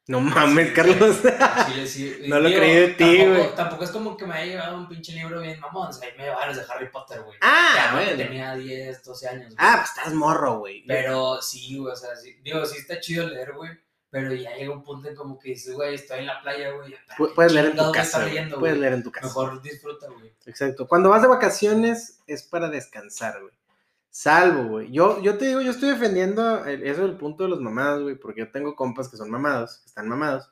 Speaker 1: No mames,
Speaker 2: Sí,
Speaker 1: Carlos.
Speaker 2: Sí, sí,
Speaker 1: No lo
Speaker 2: digo,
Speaker 1: creí de ti,
Speaker 2: tampoco-
Speaker 1: güey.
Speaker 2: Tampoco es como que me haya llevado un pinche libro bien mamón, o sea, ahí me llevaban los de Harry Potter, güey.
Speaker 1: Ah,
Speaker 2: Ya,
Speaker 1: bueno.
Speaker 2: Tenía 10, 12 años, güey.
Speaker 1: Ah, pues estás morro, güey.
Speaker 2: Pero sí, güey, o sea, sí, digo, sí está chido leer, güey, Pero ya llega un punto en como que dices, güey, estoy en la playa, güey.
Speaker 1: Pu- Puedes leer en tu casa.
Speaker 2: leyendo,
Speaker 1: Puedes leer en tu casa.
Speaker 2: Mejor disfruta, güey.
Speaker 1: Exacto. Cuando vas de vacaciones es para descansar, güey. Salvo, güey. Yo, yo te digo, yo estoy defendiendo el- eso del punto de los mamados, güey, porque yo tengo compas que son mamados, que están mamados.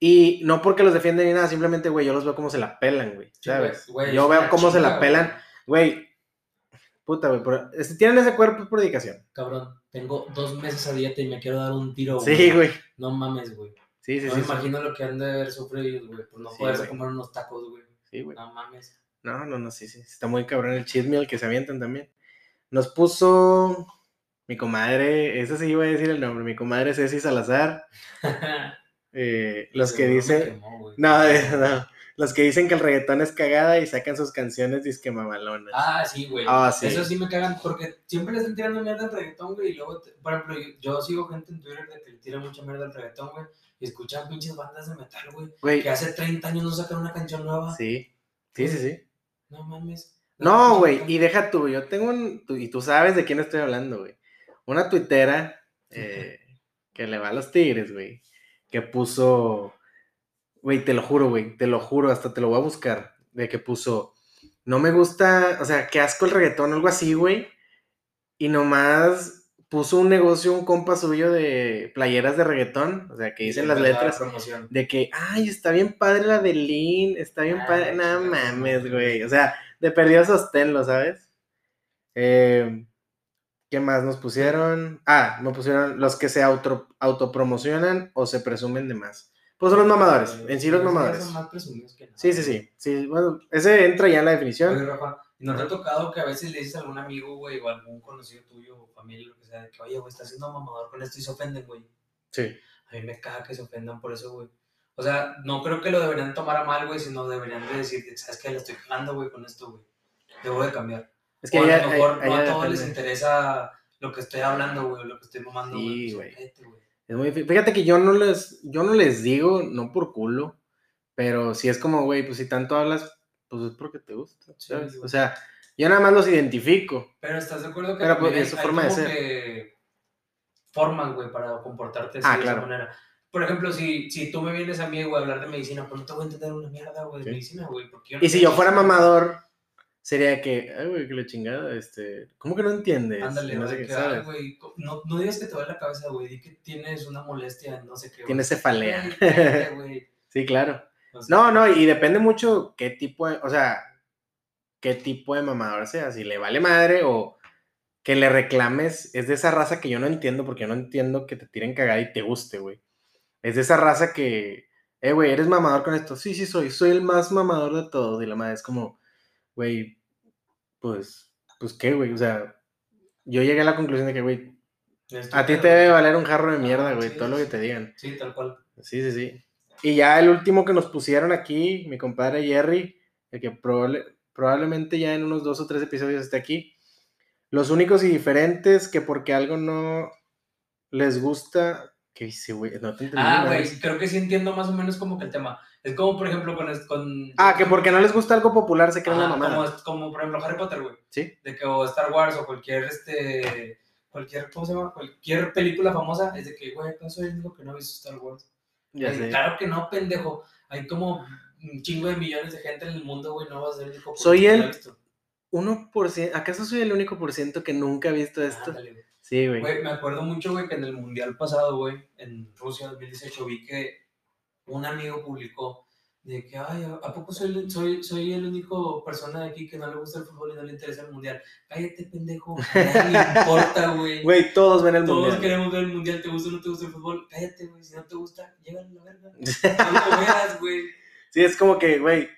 Speaker 1: Y no porque los defienden ni nada, simplemente, güey, yo los veo como se la pelan, güey. ¿Sabes?
Speaker 2: güey, güey,
Speaker 1: yo veo cómo se la pelan. Güey, puta, güey. pero- Si tienen ese cuerpo es por dedicación.
Speaker 2: Cabrón, tengo dos meses a dieta y me quiero dar un tiro,
Speaker 1: Sí, güey.
Speaker 2: No mames, güey.
Speaker 1: Sí, sí,
Speaker 2: no
Speaker 1: sí.
Speaker 2: me
Speaker 1: sí.
Speaker 2: imagino lo que han de haber sufrido ellos, güey, por no
Speaker 1: Sí,
Speaker 2: poderse
Speaker 1: güey.
Speaker 2: comer unos tacos, güey.
Speaker 1: Sí, güey.
Speaker 2: No mames.
Speaker 1: No, no, no, sí, sí. Está muy cabrón el cheat meal que se avientan también. Nos puso mi comadre, ese sí iba a decir el nombre, mi comadre Ceci Salazar. eh, los que dicen. No, no. Los que dicen que el reggaetón es cagada y sacan sus canciones disque mamalonas.
Speaker 2: Ah, sí, güey.
Speaker 1: Ah, sí.
Speaker 2: Eso sí me cagan porque siempre le están tirando mierda al reggaetón, güey. Y luego, te- por ejemplo, yo, yo sigo gente en Twitter de que le tira mucha mierda al reggaetón, güey. Y escuchan pinches bandas de metal, güey. Que hace 30 años no sacan una canción nueva.
Speaker 1: sí. Sí, sí, sí.
Speaker 2: No mames.
Speaker 1: No, güey, y deja tú, yo tengo un, y tú sabes de quién estoy hablando, güey. Una tuitera eh, que le va a los tigres, güey, que puso, güey, te lo juro, güey, te lo juro, hasta te lo voy a buscar, de que puso, no me gusta, o sea, qué asco el reggaetón, algo así, güey, y nomás puso un negocio, un compa suyo de playeras de reggaetón, o sea, que dicen las
Speaker 2: la
Speaker 1: letras, de que, ay, está bien padre la de Lin, está bien
Speaker 2: Ah,
Speaker 1: padre, no mames, güey, o sea, de perdido sosténlo, ¿sabes? Eh, ¿Qué más nos pusieron? Ah, me pusieron los que se auto, autopromocionan o se presumen de más. Pues son los mamadores, en sí los mamadores.
Speaker 2: Son más presumidos que nada.
Speaker 1: Sí, sí, sí, sí, bueno, ese entra ya en la definición.
Speaker 2: Oye, Rafa, ¿y no te ha tocado que a veces le dices a algún amigo, güey, o algún conocido tuyo, o familia, lo que sea, que, oye, güey, está haciendo mamador con esto y se ofenden, güey?
Speaker 1: Sí,
Speaker 2: A mí me caga que se ofendan por eso, güey. O sea, no creo que lo deberían tomar a mal, güey, sino deberían de decir, ¿sabes qué? Le estoy cagando, güey, con esto, güey. Debo de cambiar.
Speaker 1: es que
Speaker 2: o a lo mejor no a todos les interesa lo que estoy hablando, güey, o lo que estoy mamando,
Speaker 1: Sí,
Speaker 2: güey.
Speaker 1: Es muy difí- Fíjate que yo no les, yo no les digo, no por culo, pero si es como, güey, pues si tanto hablas, pues es porque te gusta, ¿sabes? O sea, yo nada más los identifico.
Speaker 2: Pero ¿estás de acuerdo que
Speaker 1: Pero, pues,
Speaker 2: hay,
Speaker 1: es su forma de ser.
Speaker 2: que formas, güey, para comportarte así
Speaker 1: Ah,
Speaker 2: de
Speaker 1: claro.
Speaker 2: esa manera? Por ejemplo, si, si tú me vienes a mí, güey, a hablar de medicina, pues no te voy a entender una mierda, güey, de
Speaker 1: Sí.
Speaker 2: medicina, güey. no
Speaker 1: Y si yo fuera mamador, sería que, ay, güey, que la chingada, este, ¿cómo que no entiendes?
Speaker 2: Ándale,
Speaker 1: no sé qué
Speaker 2: güey, no, no digas que te va la cabeza, güey, di que tienes una molestia, no sé qué. güey.
Speaker 1: Tienes cefalea. Sí, claro.
Speaker 2: O sea,
Speaker 1: No, no, y depende mucho qué tipo de, o sea, qué tipo de mamador sea, si le vale madre o que le reclames, es de esa raza que yo no entiendo, porque yo no entiendo que te tiren cagada y te guste, güey. Es de esa raza que, eh, güey, ¿eres mamador con esto? Sí, sí, soy, soy el más mamador de todos. Y la madre es como, güey, pues, pues qué, güey, o sea, yo llegué a la conclusión de que, güey, a ti te debe valer un jarro de mierda, güey,
Speaker 2: sí,
Speaker 1: todo lo que te digan.
Speaker 2: Sí, tal cual.
Speaker 1: Sí, sí, sí. Y ya el último que nos pusieron aquí, mi compadre Jerry, el que probable- probablemente ya en unos dos o tres episodios esté aquí. Los únicos y diferentes que porque algo no les gusta. ¿Qué dice, güey? No te entendí.
Speaker 2: Ah, güey, creo que sí entiendo más o menos como que el tema. Es como, por ejemplo, con...
Speaker 1: Ah, que porque no les gusta algo popular se creen
Speaker 2: Ajá,
Speaker 1: una mamada.
Speaker 2: como, es- como, por ejemplo, Harry Potter, güey.
Speaker 1: Sí.
Speaker 2: de que o Star Wars o cualquier este cualquier ¿cómo se llama? cualquier película famosa es de que güey ¿acaso soy el único que no ha visto Star Wars?
Speaker 1: Ya sé.
Speaker 2: claro que no pendejo hay como un chingo de millones de gente en el mundo güey no vas a ser el único
Speaker 1: Soy
Speaker 2: que
Speaker 1: el-
Speaker 2: visto.
Speaker 1: 1%. ¿Acaso soy el único por ciento que nunca ha visto esto?
Speaker 2: Güey.
Speaker 1: Sí, güey.
Speaker 2: Güey, me acuerdo mucho güey que en el mundial pasado güey en Rusia 2018 vi que un amigo publicó de que, ay, ¿a poco soy, el- soy, soy el único persona de aquí que no le gusta el fútbol y no le interesa el mundial? Cállate, pendejo. Le importa, güey.
Speaker 1: Güey, todos ven el
Speaker 2: Todos
Speaker 1: mundial.
Speaker 2: queremos ver el mundial, ¿te gusta o no te gusta el fútbol? Cállate, güey, si no te gusta, llévalo a la verga. No lo veas, güey.
Speaker 1: Sí, es como que, güey,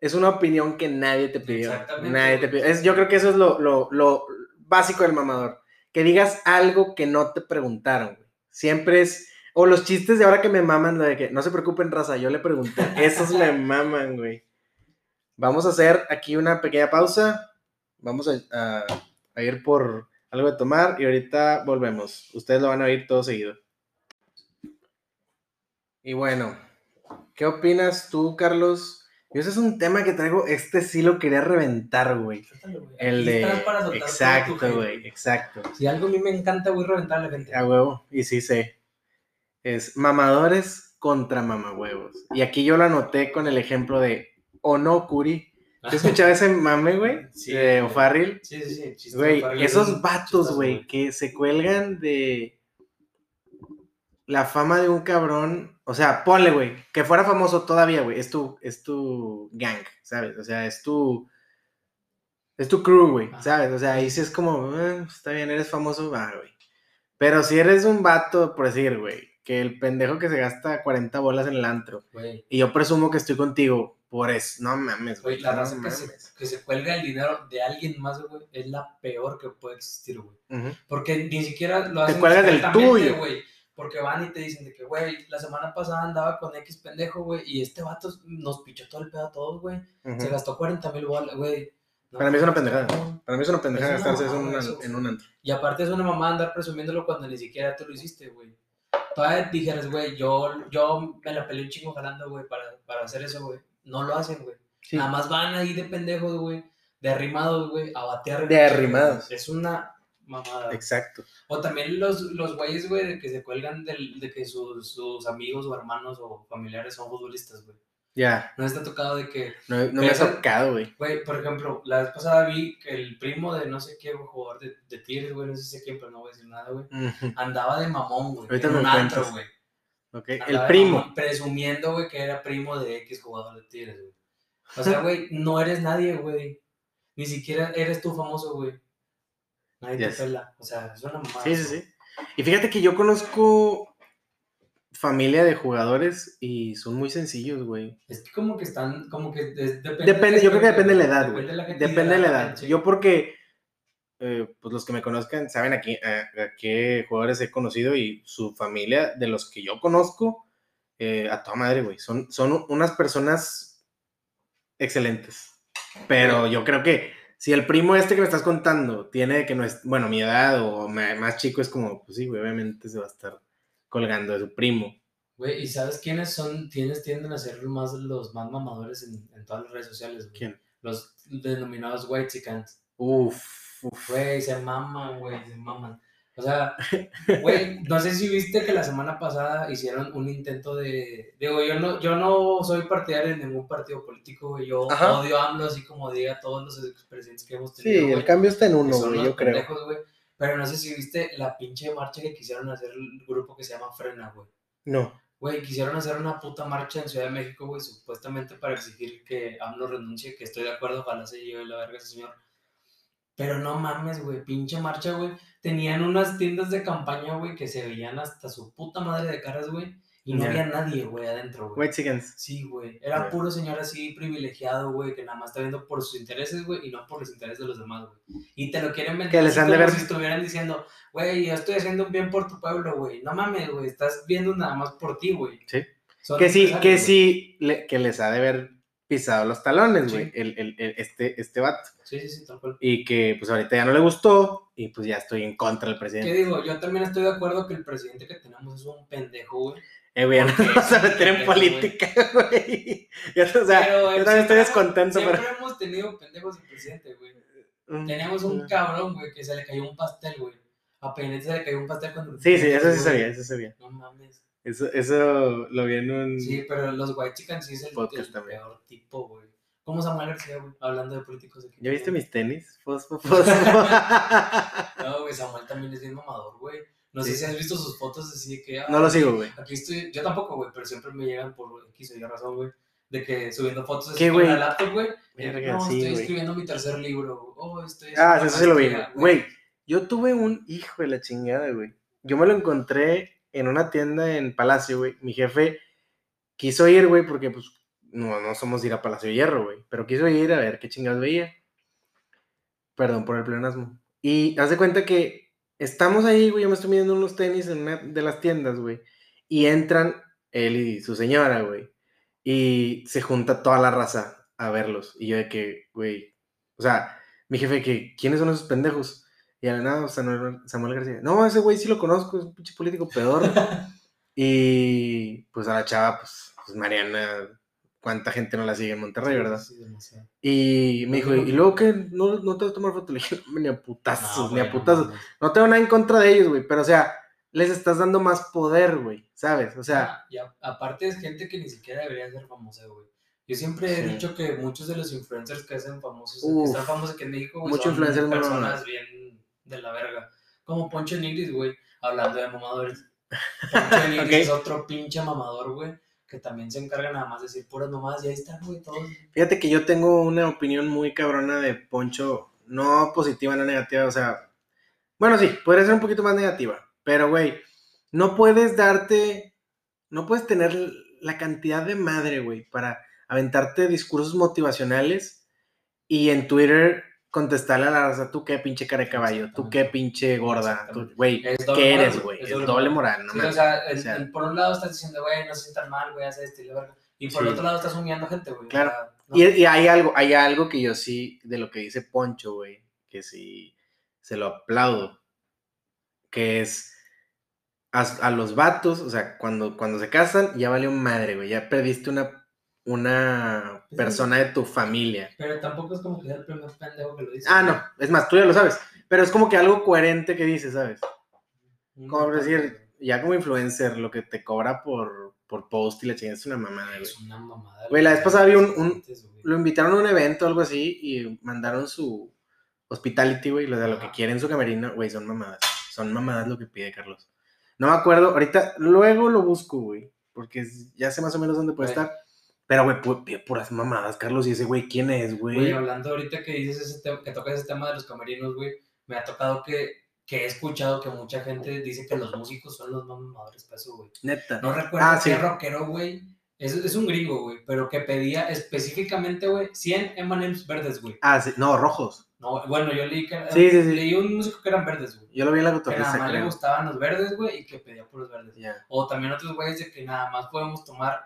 Speaker 1: es una opinión que nadie te pidió.
Speaker 2: Exactamente,
Speaker 1: Nadie te pidió. Es, yo creo que eso es lo, lo, lo básico del mamador. Que digas algo que no te preguntaron, güey. Siempre es. O los chistes de ahora que me maman, de que no se preocupen, raza, yo le pregunté. Esos me maman, güey. Vamos a hacer aquí una pequeña pausa. Vamos a, a- a ir por algo de tomar y ahorita volvemos. Ustedes lo van a oír todo seguido. Y bueno, ¿qué opinas tú, Carlos? Yo ese es un tema que traigo, este sí lo quería reventar, güey. El de... Exacto, güey, exacto.
Speaker 2: Si algo a mí me encanta, güey, reventar a la gente.
Speaker 1: A huevo, y sí sé. Es mamadores contra mamahuevos. Y aquí yo lo anoté con el ejemplo de Ono Kuri. ¿Te escuchaba ese mame, güey?
Speaker 2: Sí,
Speaker 1: de. O'Farrill.
Speaker 2: Sí, sí, sí. chiste
Speaker 1: Güey, esos vatos, güey, que se cuelgan de la fama de un cabrón. O sea, ponle, güey, que fuera famoso todavía, güey. Es tu, es tu gang, ¿sabes? O sea, es tu. Es tu crew, güey,
Speaker 2: Ajá.
Speaker 1: ¿sabes? O sea, ahí sí es como, "Eh, está bien, eres famoso, va, güey. Pero si eres un vato, por decir, güey, que el pendejo que se gasta 40 bolas en el antro,
Speaker 2: Güey,
Speaker 1: y yo presumo que estoy contigo, por eso, no mames, güey.
Speaker 2: la
Speaker 1: no
Speaker 2: raza que se, que se cuelga el dinero de alguien más, güey, es la peor que puede existir, güey. Porque ni siquiera lo
Speaker 1: Te
Speaker 2: hacen
Speaker 1: cuelgas del tuyo.
Speaker 2: güey. Porque van y te dicen de que, güey, la semana pasada andaba con X pendejo, güey, y este vato nos pichó todo el pedo a todos, güey. Se gastó 40 mil bolas, güey. No,
Speaker 1: Para mí es una pendejada.
Speaker 2: no.
Speaker 1: Para mí es una pendejada
Speaker 2: Es una
Speaker 1: gastarse eso en, una- en un antro.
Speaker 2: Y aparte es una mamá andar presumiéndolo cuando ni siquiera tú lo hiciste, güey. Todavía dijeras, güey, yo, yo me la peleé un chingo jalando, güey, para, para hacer eso, güey. No lo hacen, güey.
Speaker 1: Sí.
Speaker 2: Nada más van ahí de pendejos, güey. De arrimados, güey, a batear.
Speaker 1: De arrimados.
Speaker 2: Es una mamada.
Speaker 1: Exacto.
Speaker 2: O también los, los güeyes, güey, de que se cuelgan del, de que sus, sus amigos o hermanos o familiares son futbolistas, güey.
Speaker 1: Ya,
Speaker 2: No está tocado de que,
Speaker 1: no, no me ha tocado, güey.
Speaker 2: güey, por ejemplo, la vez pasada vi que el primo de no sé qué jugador de, de Tigres, güey, no sé quién, pero no voy a decir nada, güey. Andaba de mamón, güey.
Speaker 1: Ahorita
Speaker 2: en
Speaker 1: me
Speaker 2: un antro, güey.
Speaker 1: Ok,
Speaker 2: Andaba
Speaker 1: el primo.
Speaker 2: mamón, presumiendo, güey, que era primo de X jugador de Tigres, güey. O sea, güey, no eres nadie, güey. Ni siquiera eres tú famoso, güey. Nadie
Speaker 1: Yes.
Speaker 2: te pela. O sea, es una mamada.
Speaker 1: Sí, sí, sí. Y fíjate que yo conozco familia de jugadores y son muy sencillos, güey.
Speaker 2: Es que como que están, como que de- depende.
Speaker 1: Depende, yo creo que depende de la edad,
Speaker 2: Depende
Speaker 1: güey.
Speaker 2: de la
Speaker 1: Depende de la edad. Yo porque, eh, pues los que me conozcan saben a, qué- a- a qué jugadores he conocido y su familia, de los que yo conozco, eh, a toda madre, güey. Son, son unas personas excelentes. Pero yo creo que si el primo este que me estás contando tiene que no es, bueno, mi edad o más chico, es como, pues sí, güey, obviamente se va a estar colgando de su primo.
Speaker 2: Güey, ¿y sabes quiénes son? Quiénes tienden a ser más los más mamadores en, en todas las redes sociales, güey?
Speaker 1: ¿Quién?
Speaker 2: Los denominados white chickens.
Speaker 1: Uf, uf.
Speaker 2: Güey, se maman, güey, se maman. O sea, güey, no sé si viste que la semana pasada hicieron un intento de. Digo, yo no, yo no soy partidario de ningún partido político, güey. Yo
Speaker 1: Ajá.
Speaker 2: odio a AMLO, así como diga todos los expresidentes que hemos
Speaker 1: Sí,
Speaker 2: tenido.
Speaker 1: el
Speaker 2: güey,
Speaker 1: cambio está en uno, güey, yo creo.
Speaker 2: güey. Pero no sé si viste la pinche marcha que quisieron hacer el grupo que se llama Frena, güey.
Speaker 1: No.
Speaker 2: Güey, quisieron hacer una puta marcha en Ciudad de México, güey, supuestamente para exigir que AMLO renuncie, que estoy de acuerdo, ojalá se lleve la verga ese señor. Pero no mames, güey, pinche marcha, güey. Tenían unas tiendas de campaña, güey, que se veían hasta su puta madre de caras, güey. Y no había nadie, güey, adentro, güey.
Speaker 1: Chickens.
Speaker 2: Sí, güey. Era puro señor así privilegiado, güey, que nada más está viendo por sus intereses, güey, y no por los intereses de los demás, güey. Y te lo quieren vender
Speaker 1: Que les han de
Speaker 2: como
Speaker 1: ver-
Speaker 2: si estuvieran diciendo, güey, yo estoy haciendo un bien por tu pueblo, güey. No mames, güey, estás viendo nada más por ti, güey.
Speaker 1: Sí.
Speaker 2: Son
Speaker 1: Que sí, que sí, le- que les ha de haber pisado los talones,
Speaker 2: Sí.
Speaker 1: güey, el, el- el- este, este vato.
Speaker 2: Sí, sí, sí, tal cual.
Speaker 1: Y que pues ahorita ya no le gustó y pues ya estoy en contra del
Speaker 2: ¿Qué
Speaker 1: presidente.
Speaker 2: digo? Yo también estoy de acuerdo que el presidente que tenemos es un pendejo, güey.
Speaker 1: Eh, güey, ya no vamos a meter en política, güey. Yo, o sea,
Speaker 2: Pero,
Speaker 1: yo también estoy descontento,
Speaker 2: Siempre
Speaker 1: pero...
Speaker 2: hemos tenido pendejos de presidente, güey.
Speaker 1: Mm,
Speaker 2: Teníamos un cabrón, güey, que se le cayó un pastel, güey. A Peña se le cayó un pastel cuando...
Speaker 1: Sí, sí, eso sí sabía, eso sabía.
Speaker 2: No mames.
Speaker 1: Eso, eso lo vi en un...
Speaker 2: Sí, pero los white chickens sí es el,
Speaker 1: Podcast
Speaker 2: el
Speaker 1: también.
Speaker 2: peor tipo, güey. Como Samuel García, güey, hablando de políticos aquí.
Speaker 1: ¿Ya viste mis tenis? Fosfo, fosfo.
Speaker 2: No, güey, Samuel también es bien mamador, güey. No sé si has visto sus fotos así de que... ah,
Speaker 1: no lo sigo, güey.
Speaker 2: Aquí estoy, yo tampoco, güey, pero siempre me llegan por X o Y razón, güey. De que subiendo fotos así
Speaker 1: ¿Qué,
Speaker 2: con la laptop, güey.
Speaker 1: Verga,
Speaker 2: No,
Speaker 1: sí,
Speaker 2: estoy escribiendo mi tercer libro. Oh, estoy
Speaker 1: Ah, eso sí lo vi, güey. Yo tuve un hijo de la chingada, güey. Yo me lo encontré en una tienda en Palacio, güey. Mi jefe quiso ir, güey, porque pues no, no somos ir a Palacio de Hierro, güey. Pero quiso ir a ver qué chingados veía. Perdón por el pleonasmo. Y haz de cuenta que estamos ahí, güey. Yo me estoy midiendo unos tenis en una de las tiendas, güey. Y entran él y su señora, güey. Y se junta toda la raza a verlos. Y yo de que, güey. O sea, mi jefe, que, ¿quiénes son esos pendejos? Y a la nada, Samuel, Samuel García. No, ese güey sí lo conozco, es un pinche político pedor. y pues a la chava, pues, pues Mariana, ¿cuánta gente no la sigue en Monterrey, verdad?
Speaker 2: Sí, demasiado.
Speaker 1: Y me dijo, ¿y luego qué? ¿No, no te vas a tomar foto? Le dije, ni a putazos,
Speaker 2: No,
Speaker 1: ni a
Speaker 2: no
Speaker 1: putazos.
Speaker 2: mames.
Speaker 1: No tengo nada en contra de ellos, güey, pero o sea, les estás dando más poder, güey, ¿sabes? O sea,
Speaker 2: Ah, y a- aparte es gente que ni siquiera debería ser famosa, güey. Yo siempre he
Speaker 1: Sí.
Speaker 2: dicho que muchos de los influencers que hacen famosos,
Speaker 1: Uf.
Speaker 2: que están famosos aquí en México, güey, son
Speaker 1: influencer muy
Speaker 2: personas
Speaker 1: mamadas.
Speaker 2: bien de la verga. Como Poncho Nigris, güey, hablando de mamadores. Poncho Nigris es otro pinche mamador, güey, que también se encarga nada más de decir puras mamadas y ahí están, güey, todos.
Speaker 1: fíjate que yo tengo una opinión muy cabrona de Poncho, no positiva, no negativa, o sea, bueno, sí, podría ser un poquito más negativa, pero, güey, no puedes darte, no puedes tener la cantidad de madre, güey, para aventarte discursos motivacionales y en Twitter contestarle a la raza, tú qué pinche cara de caballo, tú qué pinche gorda, tú- güey, ¿qué eres, güey?
Speaker 2: es
Speaker 1: Es
Speaker 2: doble moral.
Speaker 1: no
Speaker 2: Sí, o sea,
Speaker 1: o
Speaker 2: por un lado estás diciendo, güey, no se sientan mal, güey, hace esto y la verga. Y por el otro lado estás humillando gente, güey.
Speaker 1: Claro.
Speaker 2: no.
Speaker 1: Y, y hay algo, hay algo que yo sí, de lo que dice Poncho, güey, que sí se lo aplaudo, que es a, a los vatos, o sea, cuando, cuando se casan, ya valió madre, güey, ya perdiste una, una persona de tu familia.
Speaker 2: Pero tampoco es como que sea el primer pendejo que lo dice.
Speaker 1: Ah, no, es más, tú ya lo sabes, pero es como que algo coherente que dices, ¿sabes? Como decir, ya como influencer, lo que te cobra por, por post y la chingada es una mamada, güey.
Speaker 2: Es una mamada.
Speaker 1: Güey, la vez pasada vi un- lo invitaron a un evento o algo así y mandaron su hospitality, güey, lo de lo que quieren su camerino, güey, son mamadas. Son mamadas lo que pide Carlos. No me acuerdo, ahorita, luego lo busco, güey, porque ya sé más o menos dónde puede estar. Pero, güey, pu- puras mamadas, Carlos, y ese güey, ¿quién es,
Speaker 2: Güey,
Speaker 1: güey?
Speaker 2: hablando ahorita que dices ese tema, que tocas ese tema de los camerinos, güey, me ha tocado que, que he escuchado que mucha gente dice que los músicos son los más mamadores para eso, güey.
Speaker 1: Neta.
Speaker 2: No recuerdo
Speaker 1: Ah,
Speaker 2: qué
Speaker 1: sí.
Speaker 2: rockero, güey. Es, es un gringo, güey, pero que pedía específicamente, güey, 100 M&M's verdes, güey.
Speaker 1: Ah, sí, no, rojos.
Speaker 2: No, bueno, yo leí que
Speaker 1: Sí, sí, sí.
Speaker 2: leí un músico que eran verdes, güey.
Speaker 1: Yo lo vi en la
Speaker 2: Que nada
Speaker 1: cotorriza,
Speaker 2: más le
Speaker 1: creo.
Speaker 2: gustaban los verdes, güey, y que pedía puros verdes.
Speaker 1: Ya.
Speaker 2: O también otros güeyes de que nada más podemos tomar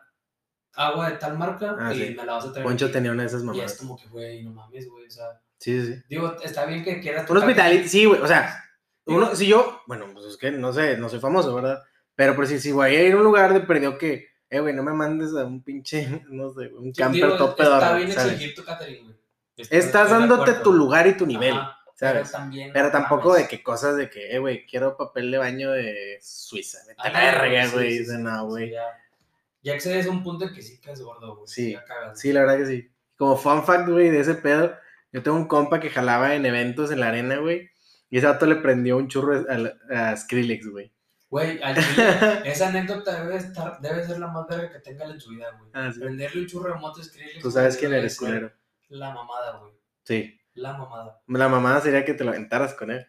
Speaker 2: agua de tal marca
Speaker 1: Ah,
Speaker 2: y
Speaker 1: sí.
Speaker 2: me la vas a traer.
Speaker 1: Poncho
Speaker 2: aquí.
Speaker 1: tenía una de esas
Speaker 2: Y es como que, güey, no mames, güey, o sea,
Speaker 1: Sí, sí, sí.
Speaker 2: digo, está bien que quieras
Speaker 1: Un hospitality, sí, güey, o sea, uno, si yo, bueno, pues es que no sé, no soy famoso, ¿verdad? Pero pues si, si voy a ir a un lugar de perdió que, eh, güey, no me mandes a un pinche, no sé, un
Speaker 2: sí,
Speaker 1: camper
Speaker 2: digo,
Speaker 1: top
Speaker 2: Está bien
Speaker 1: ¿sabes?
Speaker 2: exigir tu catering, güey. Estoy-
Speaker 1: Estás dándote tu lugar y tu nivel,
Speaker 2: Ajá,
Speaker 1: ¿sabes?
Speaker 2: Pero también.
Speaker 1: Pero tampoco
Speaker 2: mames.
Speaker 1: de que cosas de que, eh, güey, quiero papel de baño de Suiza. Vete a la verga, güey. no, güey.
Speaker 2: Ya, excedes a un punto en que sí caes gordo, güey.
Speaker 1: Sí,
Speaker 2: cagas,
Speaker 1: Sí, la verdad que sí. Como fun fact, güey, de ese pedo, yo tengo un compa que jalaba en eventos en la arena, güey. Y ese vato le prendió un churro a, a Skrillex, güey.
Speaker 2: Güey, esa anécdota debe, estar, debe ser la más verga que tenga en su vida, güey.
Speaker 1: Ah, sí.
Speaker 2: Prenderle un churro moto a Skrillex,
Speaker 1: Tú sabes quién eres, culero.
Speaker 2: La mamada, güey.
Speaker 1: Sí.
Speaker 2: La mamada.
Speaker 1: La mamada sería que te lo aventaras con él.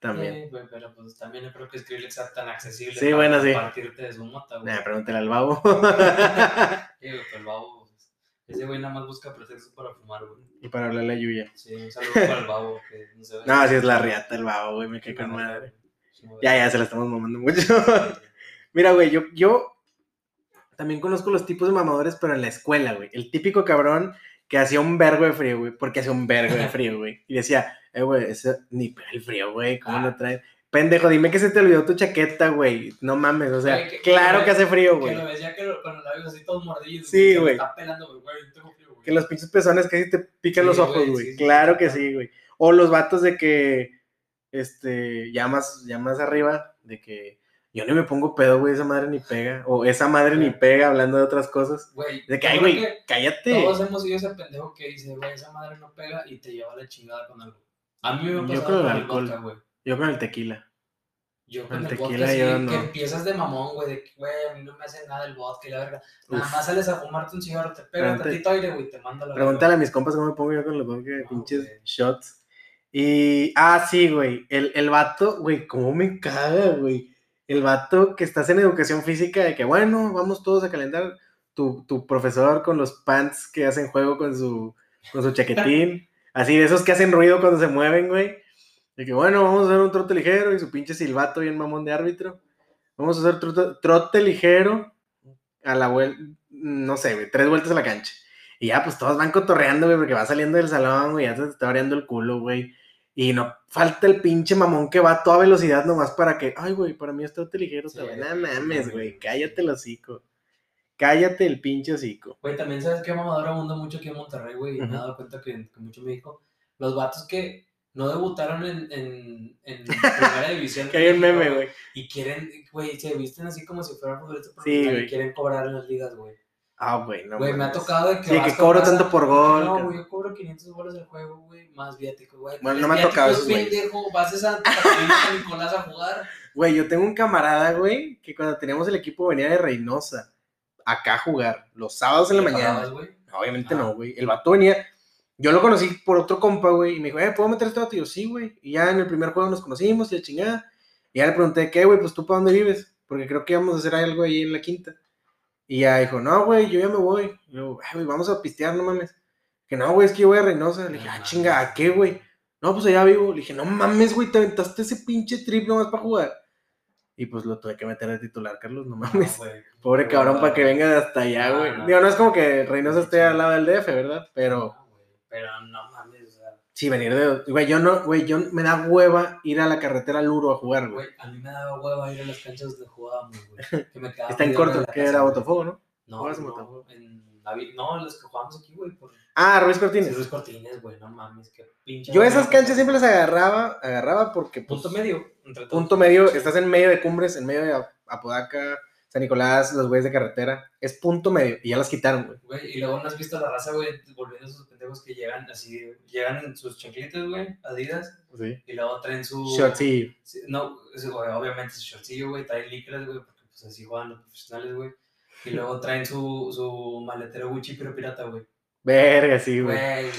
Speaker 1: También.
Speaker 2: Sí, güey, pero pues también no creo que Skrillex sea tan accesible
Speaker 1: Sí, bueno, sí.
Speaker 2: compartirte de su mota, güey.
Speaker 1: Nah, pregúntale al babo.
Speaker 2: Sí, güey, pero el babo, pues, ese güey nada más busca pretextos para fumar, güey.
Speaker 1: y para hablarle a Yuya.
Speaker 2: Sí, un saludo para el babo, que no se ve.
Speaker 1: No, si es la riata el babo, güey, me cae con madre. Ya, ya, se la estamos mamando mucho. Mira, güey, yo, yo también conozco los tipos de mamadores, pero en la escuela, güey. El típico cabrón que hacía un vergo de frío, güey, porque hacía un vergo de frío, güey. Y decía, eh, güey, eso ni el frío, güey, ¿cómo
Speaker 2: Ah.
Speaker 1: lo traes? Pendejo, dime que se te olvidó tu chaqueta, güey. No mames, o sea,
Speaker 2: que-
Speaker 1: claro
Speaker 2: que-
Speaker 1: que hace frío,
Speaker 2: Que
Speaker 1: güey.
Speaker 2: lo ves ya que lo- con los labios así todos mordidos.
Speaker 1: Sí, güey.
Speaker 2: Está pelando, güey, tengo frío, güey.
Speaker 1: Que los pinches pezones casi te pican
Speaker 2: Sí,
Speaker 1: los ojos,
Speaker 2: güey,
Speaker 1: güey.
Speaker 2: sí, sí,
Speaker 1: claro que sí, güey. O los vatos de que, este, ya más, ya más arriba, de que yo ni me pongo pedo, güey, esa madre ni pega. O esa madre ni pega hablando de otras cosas.
Speaker 2: Güey,
Speaker 1: De que, ay, güey, cállate.
Speaker 2: Todos hemos sido ese pendejo que dice, güey, esa madre no pega y te lleva la chingada con algo. A mí me ha pasado
Speaker 1: con el
Speaker 2: con el
Speaker 1: alcohol.
Speaker 2: vodka, güey.
Speaker 1: Yo con el tequila.
Speaker 2: Yo con
Speaker 1: El
Speaker 2: el,
Speaker 1: tequila
Speaker 2: vodka, sí,
Speaker 1: yo no.
Speaker 2: que empiezas de mamón, güey, de que, güey, a mí no me hace nada el vodka y la verga. Nada
Speaker 1: Uf.
Speaker 2: más sales a fumarte un cigarro, te pega un tantito aire, güey, te manda la
Speaker 1: Pregúntale a mis compas cómo me pongo yo con los vodka,
Speaker 2: No,
Speaker 1: pinches shots. Y, ah, sí, güey, el, el vato, güey, cómo me caga, güey. El vato que estás en educación física de que, bueno, vamos todos a calentar. Tu, tu profesor con los pants que hacen juego con su, con su chaquetín. así, de esos que hacen ruido cuando se mueven, güey. De que, bueno, vamos a hacer un trote ligero y su pinche silbato bien mamón de árbitro. Vamos a hacer trote, trote ligero a la vuelta, no sé, güey, tres vueltas a la cancha. Y ya, pues todos van cotorreando, güey, porque va saliendo del salón, güey, ya se te está abriendo el culo, güey. Y no falta el pinche mamón que va a toda velocidad nomás para que, ay, güey, para mí es trote ligero,
Speaker 2: Sí,
Speaker 1: No mames, güey, cállate el hocico. Cállate el pinche hocico.
Speaker 2: Güey, también sabes que mamador abunda mucho aquí en Monterrey, güey. Y me he dado cuenta que, que mucho me dijo. Los vatos que no debutaron en, en, en primera división.
Speaker 1: Que hay un meme, güey.
Speaker 2: Y quieren, güey, se visten así como si fueran futbolistas
Speaker 1: Sí,
Speaker 2: y quieren cobrar en las ligas, güey.
Speaker 1: Ah, güey, no.
Speaker 2: Güey, me ha tocado de que.
Speaker 1: Sí, que cobro tanto por gol,
Speaker 2: No, güey, yo cobro 500 bolas el juego, güey, más viático, güey.
Speaker 1: Bueno,
Speaker 2: ¿Cuáles
Speaker 1: no me ha tocado güey.
Speaker 2: pendejo? Vas a Santa Nicolás a jugar.
Speaker 1: Güey, yo tengo un camarada, güey, que cuando teníamos el equipo venía de Reynosa acá a jugar los sábados en la
Speaker 2: ¿Le
Speaker 1: mañana. Obviamente
Speaker 2: Ah.
Speaker 1: no, güey. El vato venía. Yo lo conocí por otro compa, güey. Y me dijo, eh, ¿puedo meter este vato? Y yo, sí, güey. Y ya en el primer juego nos conocimos y la chingada. Y ya le pregunté, ¿qué, güey? Pues tú, ¿para dónde vives? Porque creo que íbamos a hacer algo ahí en la quinta. Y ya dijo, no, güey, yo ya me voy. Y yo, "Ay, güey, vamos a pistear, no mames. Que no, güey, es que yo voy a Reynosa. Le dije, ah, chinga, ¿a qué, güey? No, pues allá vivo. Le dije, no mames, güey, te aventaste ese pinche trip nomás para jugar. Y pues lo tuve que meter de titular, Carlos, no
Speaker 2: No,
Speaker 1: mames. Pobre cabrón, para que venga de hasta allá, güey.
Speaker 2: no.
Speaker 1: Digo, no es como que Reynosa esté al lado del DF, ¿verdad? Pero
Speaker 2: Pero no.
Speaker 1: Sí, venir de. Güey, yo no, güey, yo me da hueva ir a la carretera Luro a jugar, güey.
Speaker 2: Güey, a mí me daba hueva ir a las canchas donde jugábamos, güey. Que me
Speaker 1: Está en corto, que era. Botafogo, ¿no?
Speaker 2: No,
Speaker 1: ¿Juegas en
Speaker 2: no, en Navi- no, los que jugamos aquí, güey, por
Speaker 1: Ah, Ruiz Cortines.
Speaker 2: Luis Cortines, güey, no mames, qué pinche.
Speaker 1: Yo esas canchas siempre las agarraba, agarraba porque pues,
Speaker 2: Punto medio, entre todos.
Speaker 1: punto medio, estás en medio de cumbres, en medio de Ap- Apodaca, San Nicolás, los güeyes de carretera. Es punto medio. Y ya las quitaron, güey.
Speaker 2: Güey, y luego no has visto la raza, güey, volviendo a esos pendejos que llegan así, llegan en sus chanclitas, güey, Adidas,
Speaker 1: Sí.
Speaker 2: y luego traen su...
Speaker 1: Short, sí.
Speaker 2: Sí, No, obviamente su shortcillo, güey, traen licras, güey, porque pues así juegan los profesionales, güey. Y luego traen su, su maletero Gucci, pero pirata, güey.
Speaker 1: Verga, sí, güey.
Speaker 2: Güey,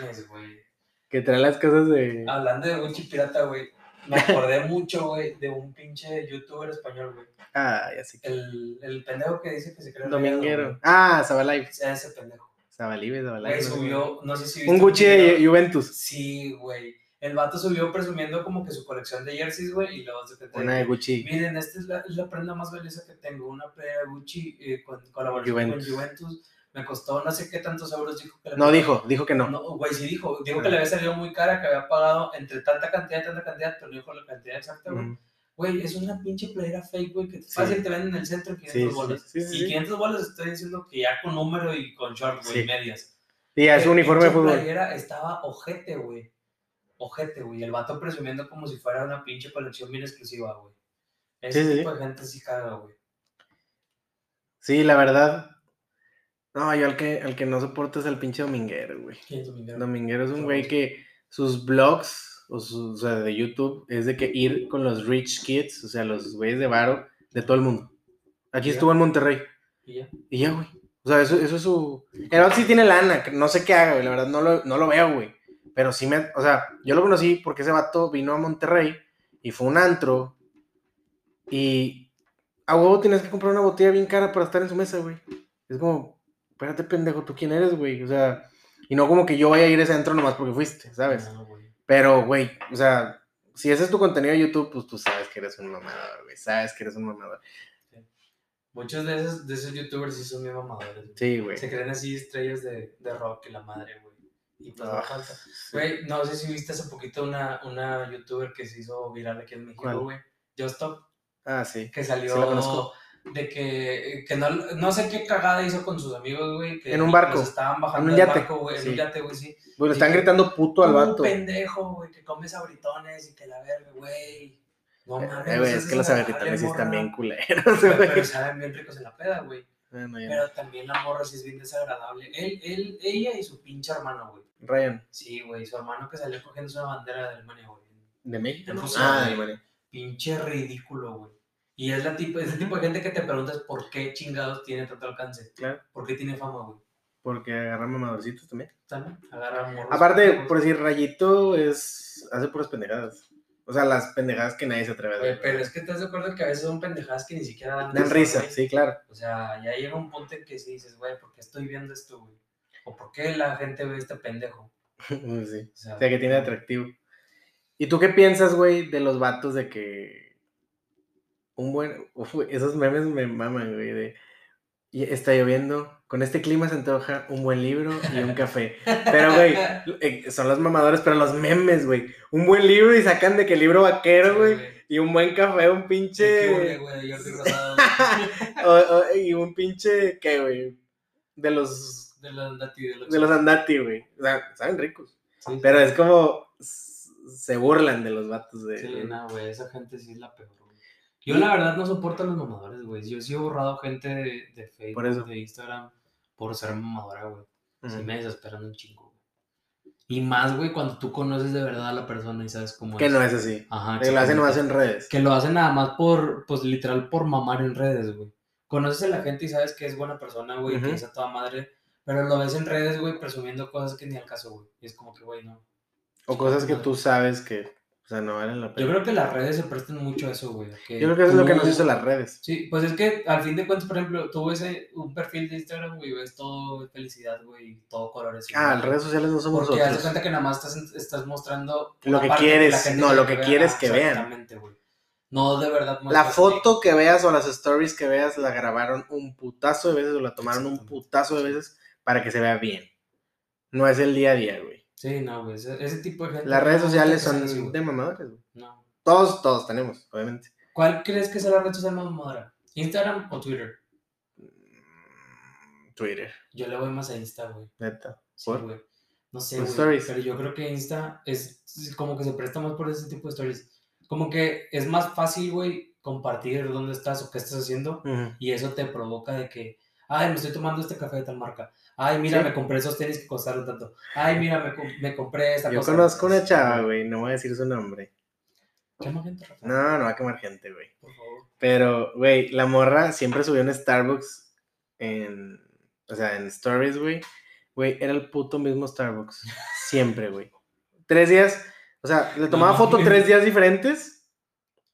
Speaker 2: mames, güey.
Speaker 1: Que traen las cosas de.
Speaker 2: Hablando de Gucci pirata, güey, me acordé mucho, güey, de un pinche youtuber español, güey.
Speaker 1: Ah, ya sé.
Speaker 2: El, el pendejo que dice que se cree
Speaker 1: Dominguero.
Speaker 2: güey.
Speaker 1: Ah, Zabalive.
Speaker 2: Ese pendejo.
Speaker 1: Zabalive, Zabalive.
Speaker 2: Güey, subió, no sé si
Speaker 1: Un
Speaker 2: viste
Speaker 1: Gucci
Speaker 2: video.
Speaker 1: de Juventus.
Speaker 2: Sí, güey. El vato subió presumiendo como que su colección de jerseys, güey, y luego se te
Speaker 1: Una de Gucci.
Speaker 2: Miren, esta es la, es la prenda más valiosa que tengo, una playera Gucci eh, con colaboración
Speaker 1: Juventus.
Speaker 2: con Juventus. Me costó no sé qué tantos euros, dijo que
Speaker 1: No dijo, dijo que no.
Speaker 2: No, güey, sí dijo. Dijo que le había salido muy cara, que había pagado entre tanta cantidad y tanta cantidad, pero no dijo la cantidad exacta, güey. Güey, es una pinche playera fake, güey, que
Speaker 1: Sí.
Speaker 2: fácil te venden en el centro en 500
Speaker 1: Sí,
Speaker 2: bolas.
Speaker 1: sí, sí,
Speaker 2: y
Speaker 1: sí.
Speaker 2: 500 bolas estoy diciendo que ya con número y con short, güey, y medias.
Speaker 1: Sí, es un uniforme de fútbol.
Speaker 2: playera estaba ojete, güey. Ojete, güey. El vato presumiendo como si fuera una pinche colección bien exclusiva, güey. Ese tipo de gente sí caga, güey.
Speaker 1: Sí, la verdad. No, yo al que, al que no soporto es el pinche Dominguero, güey.
Speaker 2: ¿Quién es Dominguero?
Speaker 1: Dominguero es un güey que sus blogs, o, su- o sea, de YouTube, es de que ir con los rich kids, o sea, los güeyes de varo de todo el mundo. Aquí
Speaker 2: Ya.
Speaker 1: estuvo en Monterrey.
Speaker 2: Y ya.
Speaker 1: Y ya, güey. O sea, eso, eso es su. El sí tiene lana, que no sé qué haga, güey. La verdad, no lo, no lo veo, güey. Pero sí me. O sea, yo lo conocí porque ese vato vino a Monterrey y fue un antro. Y a huevo tienes que comprar una botella bien cara para estar en su mesa, güey. Es como, espérate, pendejo, ¿tú quién eres, güey? O sea, y no como que yo vaya a ir a ese antro nomás porque fuiste, ¿sabes?
Speaker 2: No, güey.
Speaker 1: Pero, güey, o sea, si ese es tu contenido de YouTube, pues tú sabes que eres un mamador, güey. Sabes que eres un mamador.
Speaker 2: Muchos de esos, de esos youtubers sí son bien mamadores. güey.
Speaker 1: Sí, güey.
Speaker 2: Se creen así estrellas de, de rock y la madre, güey. Y pues no
Speaker 1: Ah,
Speaker 2: falta.
Speaker 1: sí.
Speaker 2: Güey, no sé si viste hace poquito una, una youtuber que se hizo viral aquí en México,
Speaker 1: ¿Cuál?
Speaker 2: güey. Stop
Speaker 1: Ah, sí.
Speaker 2: que salió
Speaker 1: Sí.
Speaker 2: De que, que no, no sé qué cagada hizo con sus amigos, güey. que
Speaker 1: En un barco.
Speaker 2: los estaban bajando
Speaker 1: En un yate.
Speaker 2: barco, güey. En
Speaker 1: Sí.
Speaker 2: un yate, güey, sí.
Speaker 1: Güey, le están
Speaker 2: que-
Speaker 1: gritando puto al vato. Eh,
Speaker 2: pendejo, güey, que come sabritones y que la verga, güey. No mames.
Speaker 1: Eh, güey,
Speaker 2: eso
Speaker 1: es que los sabritones sí están bien culeros,
Speaker 2: Pero,
Speaker 1: güey.
Speaker 2: pero saben bien ricos en la peda, güey.
Speaker 1: Ya
Speaker 2: Pero también la morra sí es bien desagradable. Él, él, ella y su pinche hermano, güey.
Speaker 1: Ryan,
Speaker 2: Sí, güey, su hermano que salió cogiendo una bandera de Alemania, güey.
Speaker 1: ¿de México?
Speaker 2: En
Speaker 1: no?
Speaker 2: Rusia,
Speaker 1: Ah, de Alemania.
Speaker 2: Pinche ridículo, güey. Y es la tipo, es el tipo de gente que te preguntas por qué chingados tiene tanto alcance.
Speaker 1: Claro,
Speaker 2: ¿Por qué tiene fama, güey?
Speaker 1: porque agarran mamadorcitos también.
Speaker 2: También agarra morros.
Speaker 1: Aparte, por decir, Rayito es. hace puras pendejadas. O sea, las pendejadas que nadie se atreve a hacer.
Speaker 2: pero es que estás de acuerdo que a veces son pendejadas que ni siquiera dan,
Speaker 1: Dan risa,
Speaker 2: güey?
Speaker 1: sí, claro.
Speaker 2: O sea, ya llega un punto en que sí dices, güey, ¿por qué estoy viendo esto, güey? ¿O por qué la gente ve este pendejo?
Speaker 1: sí.
Speaker 2: O sea,
Speaker 1: O sea, que tiene atractivo. ¿Y tú qué piensas, güey, de los vatos de que. Un buen. Uf, esos memes me maman, güey. De. "Y Está lloviendo. Con este clima se antoja un buen libro y un café. Pero, güey, eh, son los mamadores, pero los memes, güey. Un buen libro y sacan de que libro vaquero, güey. Y un buen café, un pinche.
Speaker 2: güey, Jordi Rosado.
Speaker 1: o- o- y un pinche. ¿Qué, güey? De los.
Speaker 2: De los Andati, de los.
Speaker 1: De los andati, güey. O sea, saben ricos.
Speaker 2: Sí.
Speaker 1: Pero es como. se burlan de los vatos de.
Speaker 2: Sí, no, güey, esa gente sí es la peor. Yo la verdad no soporto a los mamadores, güey. Yo sí he borrado gente de, de Facebook,
Speaker 1: Por eso.
Speaker 2: de Instagram, por ser mamadora, güey. Sí
Speaker 1: Ujú.
Speaker 2: me desesperan un chingo, güey. Y más, güey, cuando tú conoces de verdad a la persona y sabes cómo
Speaker 1: Que no es así.
Speaker 2: Ajá,
Speaker 1: Que lo hacen más en redes.
Speaker 2: Que lo hacen nada más por, pues literal, por mamar en redes, güey. Conoces a la gente y sabes que es buena persona, güey,
Speaker 1: Ujú.
Speaker 2: que es a toda madre. Pero lo ves en redes, güey, presumiendo cosas que ni al caso, güey. Y es como que, güey, no.
Speaker 1: O cosas que tú sabes que, sea, no valen la
Speaker 2: Yo creo que las redes se prestan mucho a eso, güey. que
Speaker 1: Yo creo que eso es lo que nos hizo las redes.
Speaker 2: Sí, pues es que al fin de cuentas, por ejemplo, tú ves eh, un perfil de Instagram, güey, ves todo felicidad, güey, todo colores.
Speaker 1: Ah, las redes sociales no somos
Speaker 2: Porque
Speaker 1: nosotros.
Speaker 2: cuenta que nada más estás, estás mostrando
Speaker 1: Lo que quieres, no, lo que
Speaker 2: vea.
Speaker 1: quieres que vean.
Speaker 2: Exactamente, güey. No de verdad.
Speaker 1: La foto que veas o las stories que veas la grabaron un putazo de veces o la tomaron un putazo de veces para que se vea bien. No es el día a día, güey.
Speaker 2: Sí, no, güey. Ese, ese tipo de gente.
Speaker 1: Las redes sociales son
Speaker 2: así,
Speaker 1: de mamadores, güey.
Speaker 2: No.
Speaker 1: Todos, todos tenemos, obviamente.
Speaker 2: ¿Cuál crees que sea la red social más mamadora? ¿Instagram o Twitter?
Speaker 1: Mm, Twitter,
Speaker 2: Yo le voy más a Insta, güey.
Speaker 1: neta.
Speaker 2: Sí, güey. No sé, güey.
Speaker 1: stories.
Speaker 2: Pero yo creo que Insta es como que se presta más por ese tipo de stories. Como que es más fácil, güey, compartir dónde estás o qué estás haciendo. Y eso te provoca de que, ay, me estoy tomando este café de tal marca. Ay, mira,
Speaker 1: Sí.
Speaker 2: me compré esos tenis que costaron tanto. Ay, mira, me, me compré esta
Speaker 1: Yo
Speaker 2: cosa.
Speaker 1: conozco una chava, güey, no voy a decir su nombre.
Speaker 2: Quema gente, Rafa,
Speaker 1: No, no va a quemar gente, güey.
Speaker 2: por favor.
Speaker 1: Pero, güey, la morra siempre subió un Starbucks en. O sea, en Stories, güey. Güey, era el puto mismo Starbucks. Siempre, güey. Tres días. O sea, le tomaba
Speaker 2: No
Speaker 1: foto tres días diferentes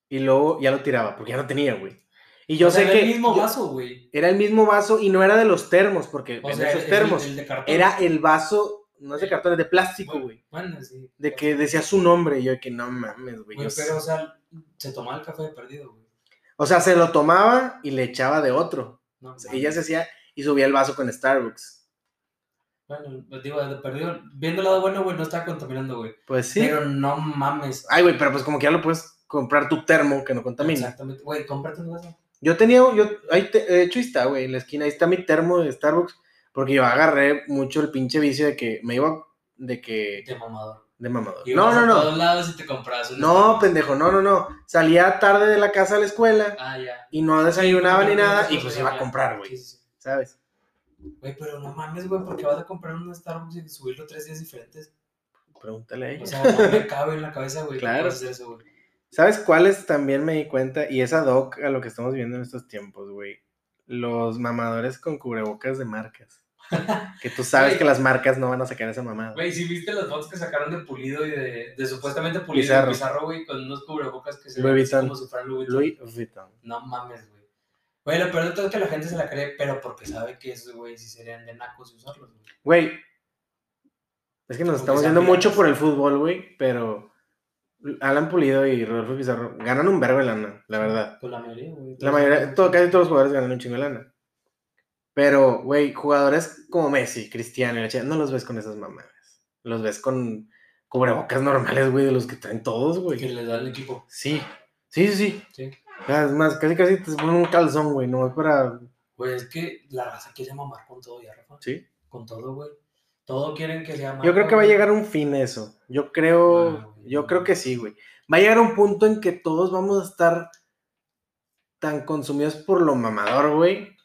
Speaker 1: y luego ya lo tiraba, porque ya no tenía, güey. Y yo
Speaker 2: O sea,
Speaker 1: sé
Speaker 2: era
Speaker 1: que.
Speaker 2: el mismo vaso, güey.
Speaker 1: Era el mismo vaso y no era de los termos, porque
Speaker 2: O sea,
Speaker 1: esos termos.
Speaker 2: El, de cartón.
Speaker 1: Era el vaso, no es de cartón, es de plástico, güey.
Speaker 2: Bueno, sí.
Speaker 1: De que decía su nombre. Y yo, que no mames, güey.
Speaker 2: Pero, o sea, se tomaba el café de perdido, güey.
Speaker 1: O sea, se lo tomaba y le echaba de otro.
Speaker 2: No,
Speaker 1: O sea, ella se hacía y subía el vaso con Starbucks.
Speaker 2: Bueno, pues digo, de perdido. Viendo el lado bueno, güey, no estaba contaminando, güey.
Speaker 1: Pues sí.
Speaker 2: Pero no mames.
Speaker 1: Ay, güey, pero pues como que ya lo puedes comprar tu termo que no contamina.
Speaker 2: Exactamente. Güey, cómprate un vaso.
Speaker 1: Yo tenía, yo, ahí te- de hecho ahí está, güey, en la esquina, ahí está mi termo de Starbucks, porque yo agarré mucho el pinche vicio de que me iba, de que,
Speaker 2: De mamador.
Speaker 1: de mamador.
Speaker 2: Ibas
Speaker 1: No, no,
Speaker 2: a
Speaker 1: no,
Speaker 2: todos lados y te comprabas un
Speaker 1: no,
Speaker 2: Starbucks.
Speaker 1: pendejo, no, no, no. Salía tarde de la casa a la escuela
Speaker 2: Ah, ya.
Speaker 1: y no desayunaba
Speaker 2: Sí,
Speaker 1: ni nada
Speaker 2: no
Speaker 1: y pues iba a comprar, güey,
Speaker 2: Sí.
Speaker 1: ¿sabes?
Speaker 2: Güey, pero no mames, güey, porque vas a comprar un Starbucks y subirlo tres días diferentes.
Speaker 1: Pregúntale a ella.
Speaker 2: O sea, no me cabe en la cabeza, güey.
Speaker 1: Claro.
Speaker 2: Hacer eso, güey.
Speaker 1: ¿Sabes cuáles también me di cuenta? Y es ad hoc a lo que estamos viendo en estos tiempos, güey. Los mamadores con cubrebocas de marcas. Que tú sabes que las marcas no van a sacar esa mamada.
Speaker 2: Güey, si viste las fotos que sacaron de Pulido y de, de supuestamente Pulido
Speaker 1: Pizarro.
Speaker 2: y Pizarro, güey, con unos cubrebocas que se
Speaker 1: Louis
Speaker 2: ven así
Speaker 1: Vuitton.
Speaker 2: como si fueran Louis Vuitton.
Speaker 1: Louis Vuitton.
Speaker 2: No mames, güey. Güey, lo peor de todo es que la gente se la cree, pero porque sabe que esos, güey, sí serían de nacos y usarlos, güey.
Speaker 1: Güey. Es que nos
Speaker 2: Porque
Speaker 1: estamos yendo mucho por el fútbol, güey. Pero Alan Pulido y Rodolfo Pizarro ganan un verbo de lana, la verdad.
Speaker 2: Pues la mayoría, güey.
Speaker 1: La mayoría, todo, casi todos los jugadores ganan un chingo de lana. Pero, güey, jugadores como Messi, Cristiano, y la no los ves con esas mamadas. Los ves con cubrebocas normales, güey, de los que traen todos,
Speaker 2: Que
Speaker 1: güey.
Speaker 2: les da el equipo.
Speaker 1: Sí, sí, sí, sí.
Speaker 2: Sí.
Speaker 1: Es más, casi casi te ponen un calzón, güey, no es para...
Speaker 2: Güey, es que la raza quiere mamar con todo ya, Rafa.
Speaker 1: Sí.
Speaker 2: Con todo, güey. Todo quieren que sea
Speaker 1: Yo creo que va a llegar un fin eso. Yo creo,
Speaker 2: Ah,
Speaker 1: yo creo que sí, güey. Va a llegar un punto en que todos vamos a estar tan consumidos por lo mamador, güey.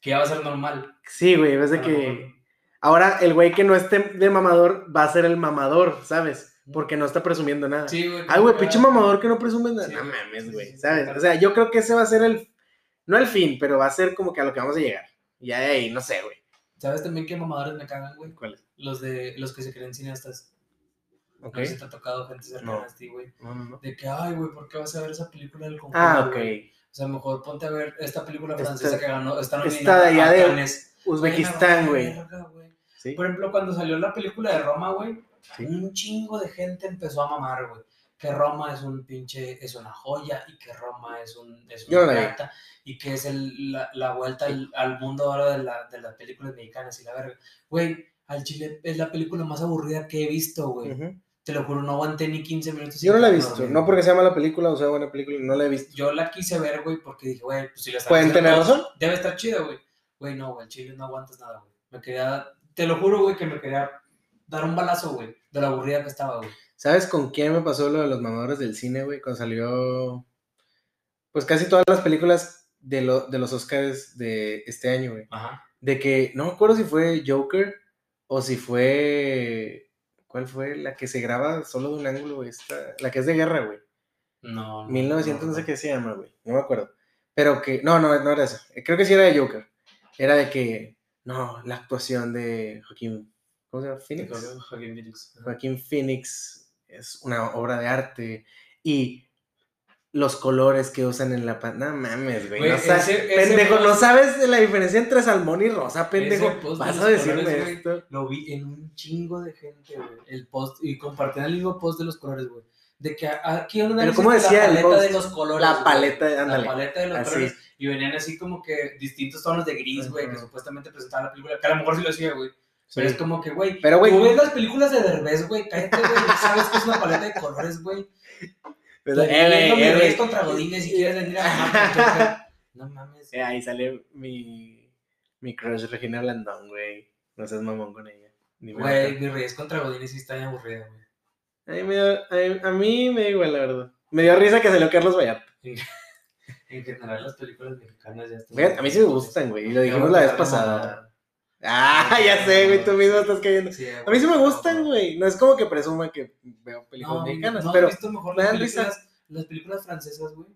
Speaker 2: Que ya va a ser normal.
Speaker 1: Sí, güey, ves de que ahora el güey que no esté de mamador va a ser el mamador, ¿sabes? Porque no está presumiendo nada.
Speaker 2: Sí, güey.
Speaker 1: Ay, güey, pinche mamador que no presume nada.
Speaker 2: Sí,
Speaker 1: no mames, güey, ¿sabes? O sea, yo creo que ese va a ser el, no el fin, pero va a ser como que a lo que vamos a llegar. Ya de ahí, no sé, güey.
Speaker 2: ¿Sabes también qué mamadores me cagan, güey?
Speaker 1: ¿Cuál es?
Speaker 2: Los de los que se creen cineastas.
Speaker 1: Ok.
Speaker 2: No sé si te ha tocado gente cercana
Speaker 1: No.
Speaker 2: a ti, güey.
Speaker 1: No, no, no.
Speaker 2: De que, ay, güey, ¿por qué vas a ver esa película del conjuro?
Speaker 1: Ah, ok.
Speaker 2: güey? O sea, mejor ponte a ver esta película
Speaker 1: Esta-
Speaker 2: francesa que ganó. Está
Speaker 1: esta de allá
Speaker 2: a
Speaker 1: de. Uzbekistán,
Speaker 2: Güey.
Speaker 1: Sí.
Speaker 2: Por ejemplo, cuando salió la película de Roma, güey,
Speaker 1: Sí.
Speaker 2: un chingo de gente empezó a mamar, güey. Que Roma es un pinche, es una joya y que Roma es un, es una plata y que es el, la, la vuelta al, al mundo ahora de, la, de las películas mexicanas y la verga. Güey, al chile es la película más aburrida que he visto, güey. Te lo juro, no aguanté ni 15 minutos.
Speaker 1: Yo no la he visto,
Speaker 2: dormir,
Speaker 1: no porque sea mala película o sea buena película, no la he visto.
Speaker 2: Yo la quise ver, güey, porque dije, güey, pues si la
Speaker 1: ¿Pueden tener razón?
Speaker 2: Debe estar chida, güey. Güey, no, güey, chile no aguantas nada, güey. Me quería, te lo juro, güey, que me quería dar un balazo, güey, de la aburrida que estaba, güey.
Speaker 1: ¿Sabes con quién me pasó lo de los mamadores del cine, güey? Cuando salió. Pues casi todas las películas de, lo, de los Oscars de este año, güey.
Speaker 2: Ajá.
Speaker 1: De que. No me acuerdo si fue Joker o si fue. ¿Cuál fue? La que se graba solo de un ángulo, güey. Esta- La que es de guerra, güey.
Speaker 2: No. no,
Speaker 1: 1900, no sé
Speaker 2: no.
Speaker 1: qué se llama, güey. No me acuerdo. Pero que. No, no, no era esa. Creo que sí era de Joker. Era de que. No, la actuación de Joaquín. ¿Cómo se llama? Phoenix.
Speaker 2: Joaquin Phoenix.
Speaker 1: Joaquín Phoenix es una obra de arte y los colores que usan en la pantalla. No mames, güey.
Speaker 2: Güey,
Speaker 1: no sa-
Speaker 2: ese- ese
Speaker 1: pendejo, no sabes la diferencia entre salmón y rosa, pendejo. Vas a decirme
Speaker 2: colores, güey,
Speaker 1: esto.
Speaker 2: Lo vi en un chingo de gente, güey. El post, y compartían el mismo post de los colores, güey. De que aquí un
Speaker 1: Pero ¿cómo decía
Speaker 2: la paleta
Speaker 1: post?
Speaker 2: de los colores.
Speaker 1: La
Speaker 2: güey.
Speaker 1: paleta, ándale.
Speaker 2: La paleta de los
Speaker 1: Así.
Speaker 2: colores. Y venían así como que distintos tonos de gris, güey, que supuestamente presentaba la película. Que a lo mejor sí lo hacía, güey. Pero es como que, güey,
Speaker 1: Pero, güey,
Speaker 2: tú ves las películas de Derbez, güey, cállate, güey, sabes que es una paleta de colores, güey.
Speaker 1: pero- eh, güey, eh.
Speaker 2: Reyes contra Godínez si quieres venir a. No mames.
Speaker 1: Eh, ahí sale mi, mi crush Regina Blandón, güey. No seas mamón con ella.
Speaker 2: Güey, mi Reyes contra Godínez sí está bien aburrida, güey.
Speaker 1: A mí, me da- a, mí me da igual, la verdad. Me dio risa que salió Carlos Vallarta.
Speaker 2: En general, las películas mexicanas ya están.
Speaker 1: A mí sí me gustan, güey. Y lo dijimos la vez pasada. Ah, ya sé, güey, tú mismo estás cayendo.
Speaker 2: Sí,
Speaker 1: A mí sí me gustan, güey. No es como que presuma que veo películas
Speaker 2: No,
Speaker 1: mexicanas,
Speaker 2: no,
Speaker 1: pero.
Speaker 2: visto mejor
Speaker 1: me
Speaker 2: las películas, las películas francesas, güey.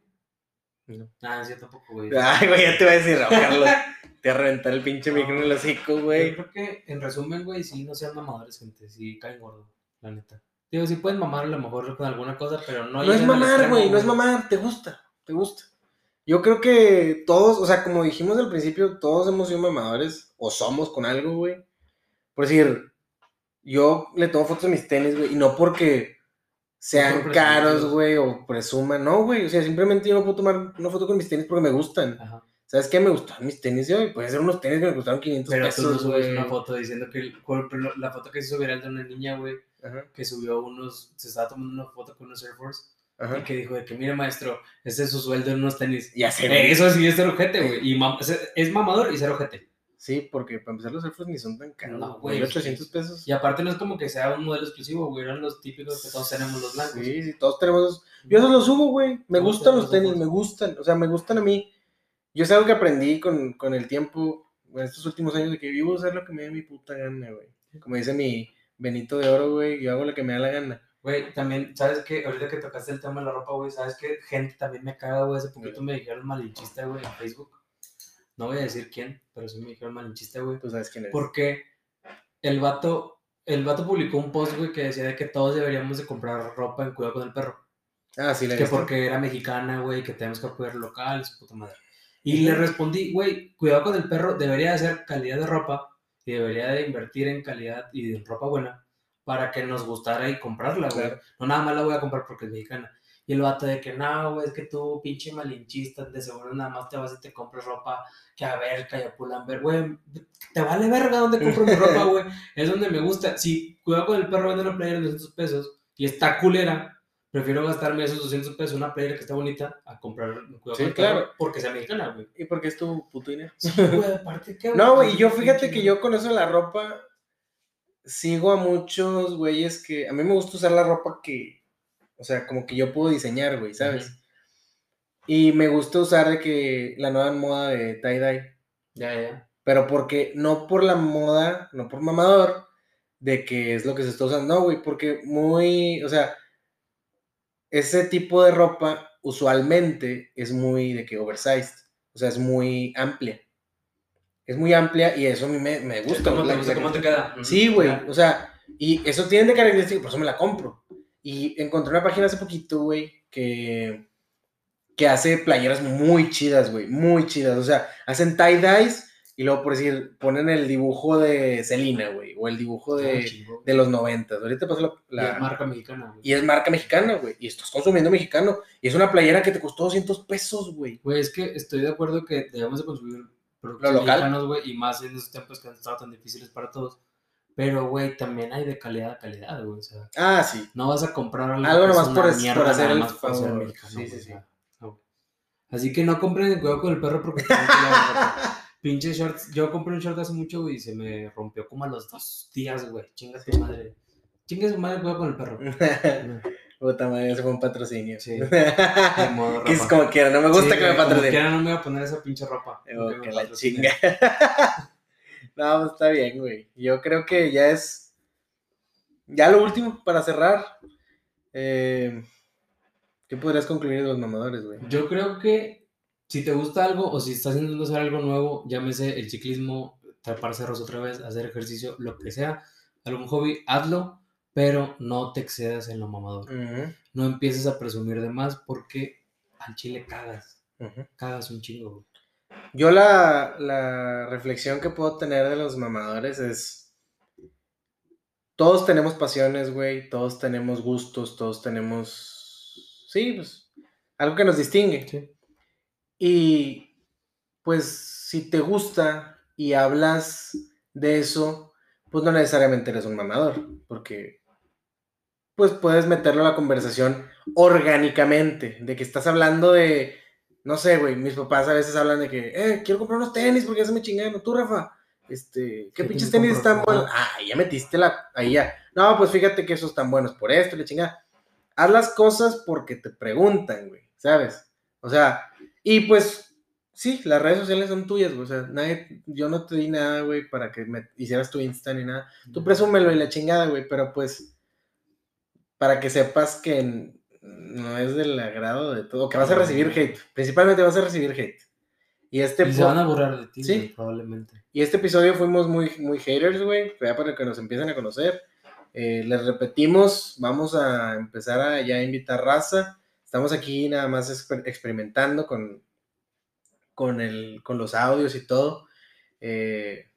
Speaker 1: No.
Speaker 2: Ah, sí, yo tampoco, güey.
Speaker 1: Ay, güey, ya te voy a decir, no, Carlos. Te va a reventar el pinche micro en el hocico,
Speaker 2: Yo
Speaker 1: güey.
Speaker 2: creo que, en resumen, güey, sí, no sean mamadores, gente. Sí, caen gordo, la neta. Digo, sí pueden mamar a lo mejor con alguna cosa, pero no
Speaker 1: No es mamar, güey, no es mamar, te gusta, te gusta. Yo creo que todos, o sea, como dijimos al principio, todos hemos sido mamadores o somos con algo, güey. Por decir, yo le tomo fotos a mis tenis, güey, y no porque sean
Speaker 2: presumir,
Speaker 1: caros,
Speaker 2: güey.
Speaker 1: o presuman, no, güey, o sea, simplemente yo no puedo tomar una foto con mis tenis porque me gustan.
Speaker 2: Ajá.
Speaker 1: ¿Sabes qué? Me gustaron mis tenis hoy, pueden ser unos tenis que me costaron 500
Speaker 2: Pero tú no
Speaker 1: pesos,
Speaker 2: subes
Speaker 1: güey.
Speaker 2: una foto diciendo que el- pero la foto que se subió era de una niña, güey, que subió unos, se estaba tomando una foto con unos Air Force
Speaker 1: ajá.
Speaker 2: y que dijo de que, mire maestro, ese es su sueldo en unos tenis.
Speaker 1: Ya sé,
Speaker 2: Eh, eso sí es ser ojete, güey. Y mam- es- es mamador y ser ojete.
Speaker 1: Sí, porque para empezar los surfers ni son tan caros.
Speaker 2: No, güey,
Speaker 1: güey. 800 pesos.
Speaker 2: Y aparte no es como que sea un modelo exclusivo, güey. Eran los típicos que todos tenemos los blancos.
Speaker 1: Sí, sí, todos tenemos esos. Yo esos los subo, güey. Me
Speaker 2: ¿Cómo
Speaker 1: gustan los
Speaker 2: los
Speaker 1: tenis, me gustan. O sea, me gustan a mí. Yo es algo que aprendí con, con el tiempo, en estos últimos años, de que vivo hacer lo que me dé mi puta gana, güey. Como dice mi Benito de Oro, güey, yo hago lo que me da la gana.
Speaker 2: Güey, también, ¿sabes qué? Ahorita que tocaste el tema de la ropa, güey, ¿sabes qué? Gente también me caga, güey. Hace poquito me dijeron malinchista, güey, en Facebook. No voy a decir quién, pero sí me dijeron malinchista, güey.
Speaker 1: Tú sabes quién eres.
Speaker 2: Porque el vato, el vato publicó un post, güey, que decía de que todos deberíamos de comprar ropa en Cuidado con el Perro.
Speaker 1: Ah, sí, la
Speaker 2: que porque era mexicana, güey, que tenemos que apoyar local, su puta madre. Y le respondí, güey, cuidado con el perro, debería hacer calidad de ropa y debería de invertir en calidad y en ropa buena para que nos gustara y comprarla, güey.
Speaker 1: Claro.
Speaker 2: No nada más la voy a comprar porque es mexicana. Y el vato de que, no, güey, es que tú, pinche malinchista, de seguro nada más te vas y te compras ropa que a ver, que a Pull&Bear, güey, te vale verga donde compro mi ropa, güey. Es donde me gusta. Si cuidado con el perro vende una playera de 200 pesos y está culera, prefiero gastarme esos 200 pesos en una playera que está bonita a comprar cuidado
Speaker 1: Sí,
Speaker 2: con el
Speaker 1: claro.
Speaker 2: perro porque sea mexicana, güey.
Speaker 1: ¿Y por qué es tu puto dinero?
Speaker 2: Sí, güey, aparte que.
Speaker 1: No, güey, yo fíjate que yo con eso de la ropa sigo a muchos güeyes que a mí me gusta usar la ropa que, o sea, como que yo puedo diseñar, güey, ¿sabes?
Speaker 2: Ujú.
Speaker 1: Y me gusta usar de que la nueva moda de tie-dye,
Speaker 2: Ya, ya.
Speaker 1: pero porque no por la moda, no por mamador, de que es lo que se está usando, no, güey, porque muy, o sea, ese tipo de ropa usualmente es muy de que oversized, o sea, es muy amplia. Es muy amplia y eso a mí me, me gusta.
Speaker 2: ¿Cómo te, ¿Cómo te queda?
Speaker 1: Sí, güey, o sea, y eso tiene de característica, por eso me la compro. Y encontré una página hace poquito, güey, que, que hace playeras muy chidas, güey, muy chidas. O sea, hacen tie-dyes y luego, por decir, ponen el dibujo de Selena, güey, o el dibujo
Speaker 2: Ah,
Speaker 1: de,
Speaker 2: chingo.
Speaker 1: de los noventas. Ahorita pasó la...
Speaker 2: Y es marca mexicana, güey.
Speaker 1: y es marca mexicana, güey, y estás consumiendo mexicano. Y es una playera que te costó 200 pesos, güey.
Speaker 2: Güey, es que estoy de acuerdo que debemos de consumir productos
Speaker 1: Lo local.
Speaker 2: mexicanos, güey, y más en esos tiempos que han estado tan difíciles para todos. Pero, güey, también hay de calidad a calidad, güey. O sea,
Speaker 1: Ah, sí.
Speaker 2: no vas a comprar algo,
Speaker 1: Algo nomás por es-
Speaker 2: mierda
Speaker 1: por hacer el favor.
Speaker 2: mexicano,
Speaker 1: Sí,
Speaker 2: güey,
Speaker 1: sí,
Speaker 2: o
Speaker 1: sí.
Speaker 2: sea, no. Así que no compren en cuidado con el perro porque. Pinche shorts. Yo compré un short hace mucho, güey, y se me rompió como a los dos días, güey. Chinga tu madre. Chingue su madre, juega con el perro.
Speaker 1: Puta madre, ese fue un patrocinio.
Speaker 2: Sí. De modo,
Speaker 1: que es como quiera, no me gusta
Speaker 2: Sí,
Speaker 1: que me
Speaker 2: güey, como
Speaker 1: patrocinen.
Speaker 2: quiera no me voy a poner esa pinche ropa.
Speaker 1: Oh,
Speaker 2: Que
Speaker 1: la
Speaker 2: patrocinen.
Speaker 1: chinga. No, pues está bien, güey. Yo creo que ya es. Ya lo último, para cerrar. Eh, ¿Qué podrías concluir de los mamadores, güey?
Speaker 2: Yo creo que si te gusta algo o si estás intentando hacer algo nuevo, llámese el ciclismo, trepar cerros otra vez, hacer ejercicio, lo que sea, algún hobby, hazlo, pero no te excedas en lo mamador. No empieces a presumir de más porque al chile cagas, cagas un chingo, güey.
Speaker 1: Yo la, la reflexión que puedo tener de los mamadores es. Todos tenemos pasiones, güey. Todos tenemos gustos. Todos tenemos. Sí, pues. Algo que nos distingue.
Speaker 2: Sí.
Speaker 1: Y. Pues, si te gusta y hablas de eso, pues no necesariamente eres un mamador. Porque. Pues puedes meterlo a la conversación orgánicamente. De que estás hablando de no sé, güey, mis papás a veces hablan de que, eh, quiero comprar unos tenis porque ya se me chingaron. Tú, Rafa, este, ¿qué
Speaker 2: ¿Qué
Speaker 1: pinches
Speaker 2: tenis
Speaker 1: están buenos? Ah, ya metiste la, ahí ya. No, pues fíjate que esos están buenos por esto, le chingada. Haz las cosas porque te preguntan, güey, ¿sabes? O sea, y pues, sí, las redes sociales son tuyas, güey, o sea, nadie, yo no te di nada, güey, para que me hicieras tu Insta ni nada. Tú presúmelo y la chingada, güey, pero pues, para que sepas que n- no es del agrado de todo, que vas a recibir hate, principalmente vas a recibir hate. Y este,
Speaker 2: Y se van a borrar de ti,
Speaker 1: Sí.
Speaker 2: güey, probablemente.
Speaker 1: y este episodio fuimos muy, muy haters, güey, ya para que nos empiecen a conocer. Eh, les repetimos, vamos a empezar a ya invitar raza. Estamos aquí nada más exper- experimentando con, con, el, con los audios y todo. Eh,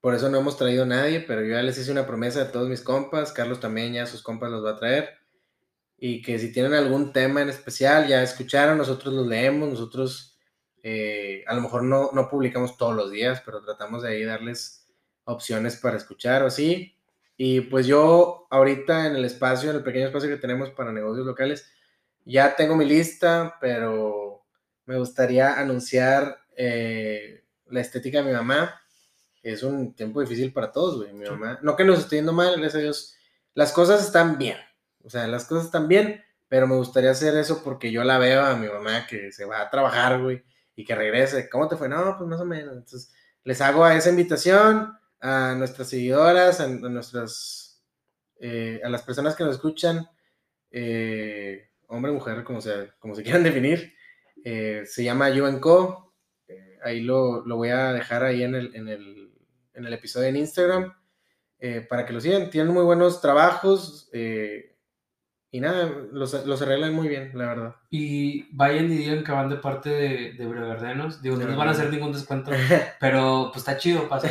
Speaker 1: por eso no hemos traído a nadie, pero yo ya les hice una promesa a todos mis compas. Carlos también ya sus compas los va a traer. Y que si tienen algún tema en especial, ya escucharon, nosotros los leemos, nosotros eh, a lo mejor no, no publicamos todos los días, pero tratamos de ahí darles opciones para escuchar o así. Y pues yo ahorita en el espacio, en el pequeño espacio que tenemos para negocios locales, ya tengo mi lista, pero me gustaría anunciar eh, la estética de mi mamá. Es un tiempo difícil para todos, güey. Mi mamá, no que nos esté yendo mal, gracias a Dios. Las cosas están bien. O sea, las cosas están bien, pero me gustaría hacer eso porque yo la veo a mi mamá que se va a trabajar, güey, y que regrese. ¿Cómo te fue? No, pues más o menos. Entonces, les hago a esa invitación a nuestras seguidoras, a, nuestras, eh, a las personas que nos escuchan, eh, hombre, mujer, como se, como se quieran definir. Eh, se llama You Co. Eh, ahí lo, lo voy a dejar ahí en el, en el, en el episodio en Instagram eh, para que lo sigan. Tienen muy buenos trabajos y nada, los, los arreglan muy bien, la verdad.
Speaker 2: Y vayan y digan que van de parte de, de Bregardenos. Digo, no nos van a hacer ningún descuento, pero pues está chido para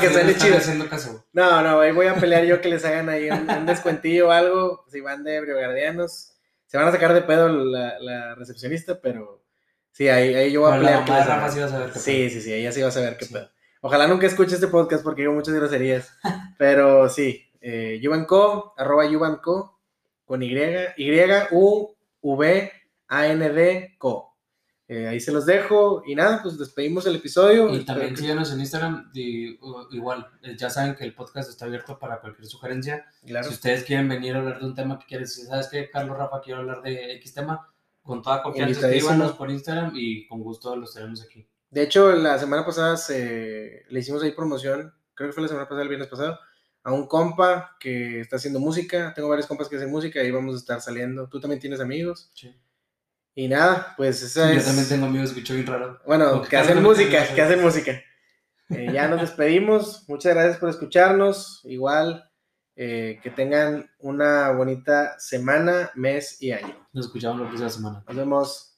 Speaker 1: que suene chido.
Speaker 2: haciendo caso.
Speaker 1: No, no, ahí voy a pelear yo que les hagan ahí un, un descuentillo o algo, si van de Briogardianos. Se van a sacar de pedo la, la recepcionista, pero sí, ahí, ahí yo voy a
Speaker 2: Pero la
Speaker 1: pelear. hagan.
Speaker 2: sí va a saber qué
Speaker 1: Sí, sí, sí, ella sí va a saber qué
Speaker 2: Sí.
Speaker 1: pedo. Ojalá nunca escuche este podcast porque digo muchas groserías. Pero sí, eh, Yubanco, arroba Yubanco, con Y, Y-U-V-A-N-D-Co. Eh, ahí se los dejo y nada, pues despedimos el episodio.
Speaker 2: Y también
Speaker 1: que-
Speaker 2: síganos en Instagram. y, uh, igual, eh, ya saben que el podcast está abierto para cualquier sugerencia.
Speaker 1: Claro.
Speaker 2: Si ustedes quieren venir a hablar de un tema que quieres, si sabes que Carlos Rafa quiero hablar de X tema, con toda confianza escríbanos por Instagram y con gusto los tenemos aquí.
Speaker 1: De hecho, la semana pasada se, le hicimos ahí promoción, creo que fue la semana pasada, el viernes pasado, a un compa que está haciendo música. Tengo varios compas que hacen música y vamos a estar saliendo. Tú también tienes amigos.
Speaker 2: Sí.
Speaker 1: Y nada, pues esa
Speaker 2: Yo
Speaker 1: es...
Speaker 2: también tengo amigos que escucho bien raro.
Speaker 1: Bueno, que hacen música, que hacen música. Eh, ya nos despedimos. Muchas gracias por escucharnos. Igual, eh, que tengan una bonita semana, mes y año.
Speaker 2: Nos escuchamos la próxima semana.
Speaker 1: Nos vemos.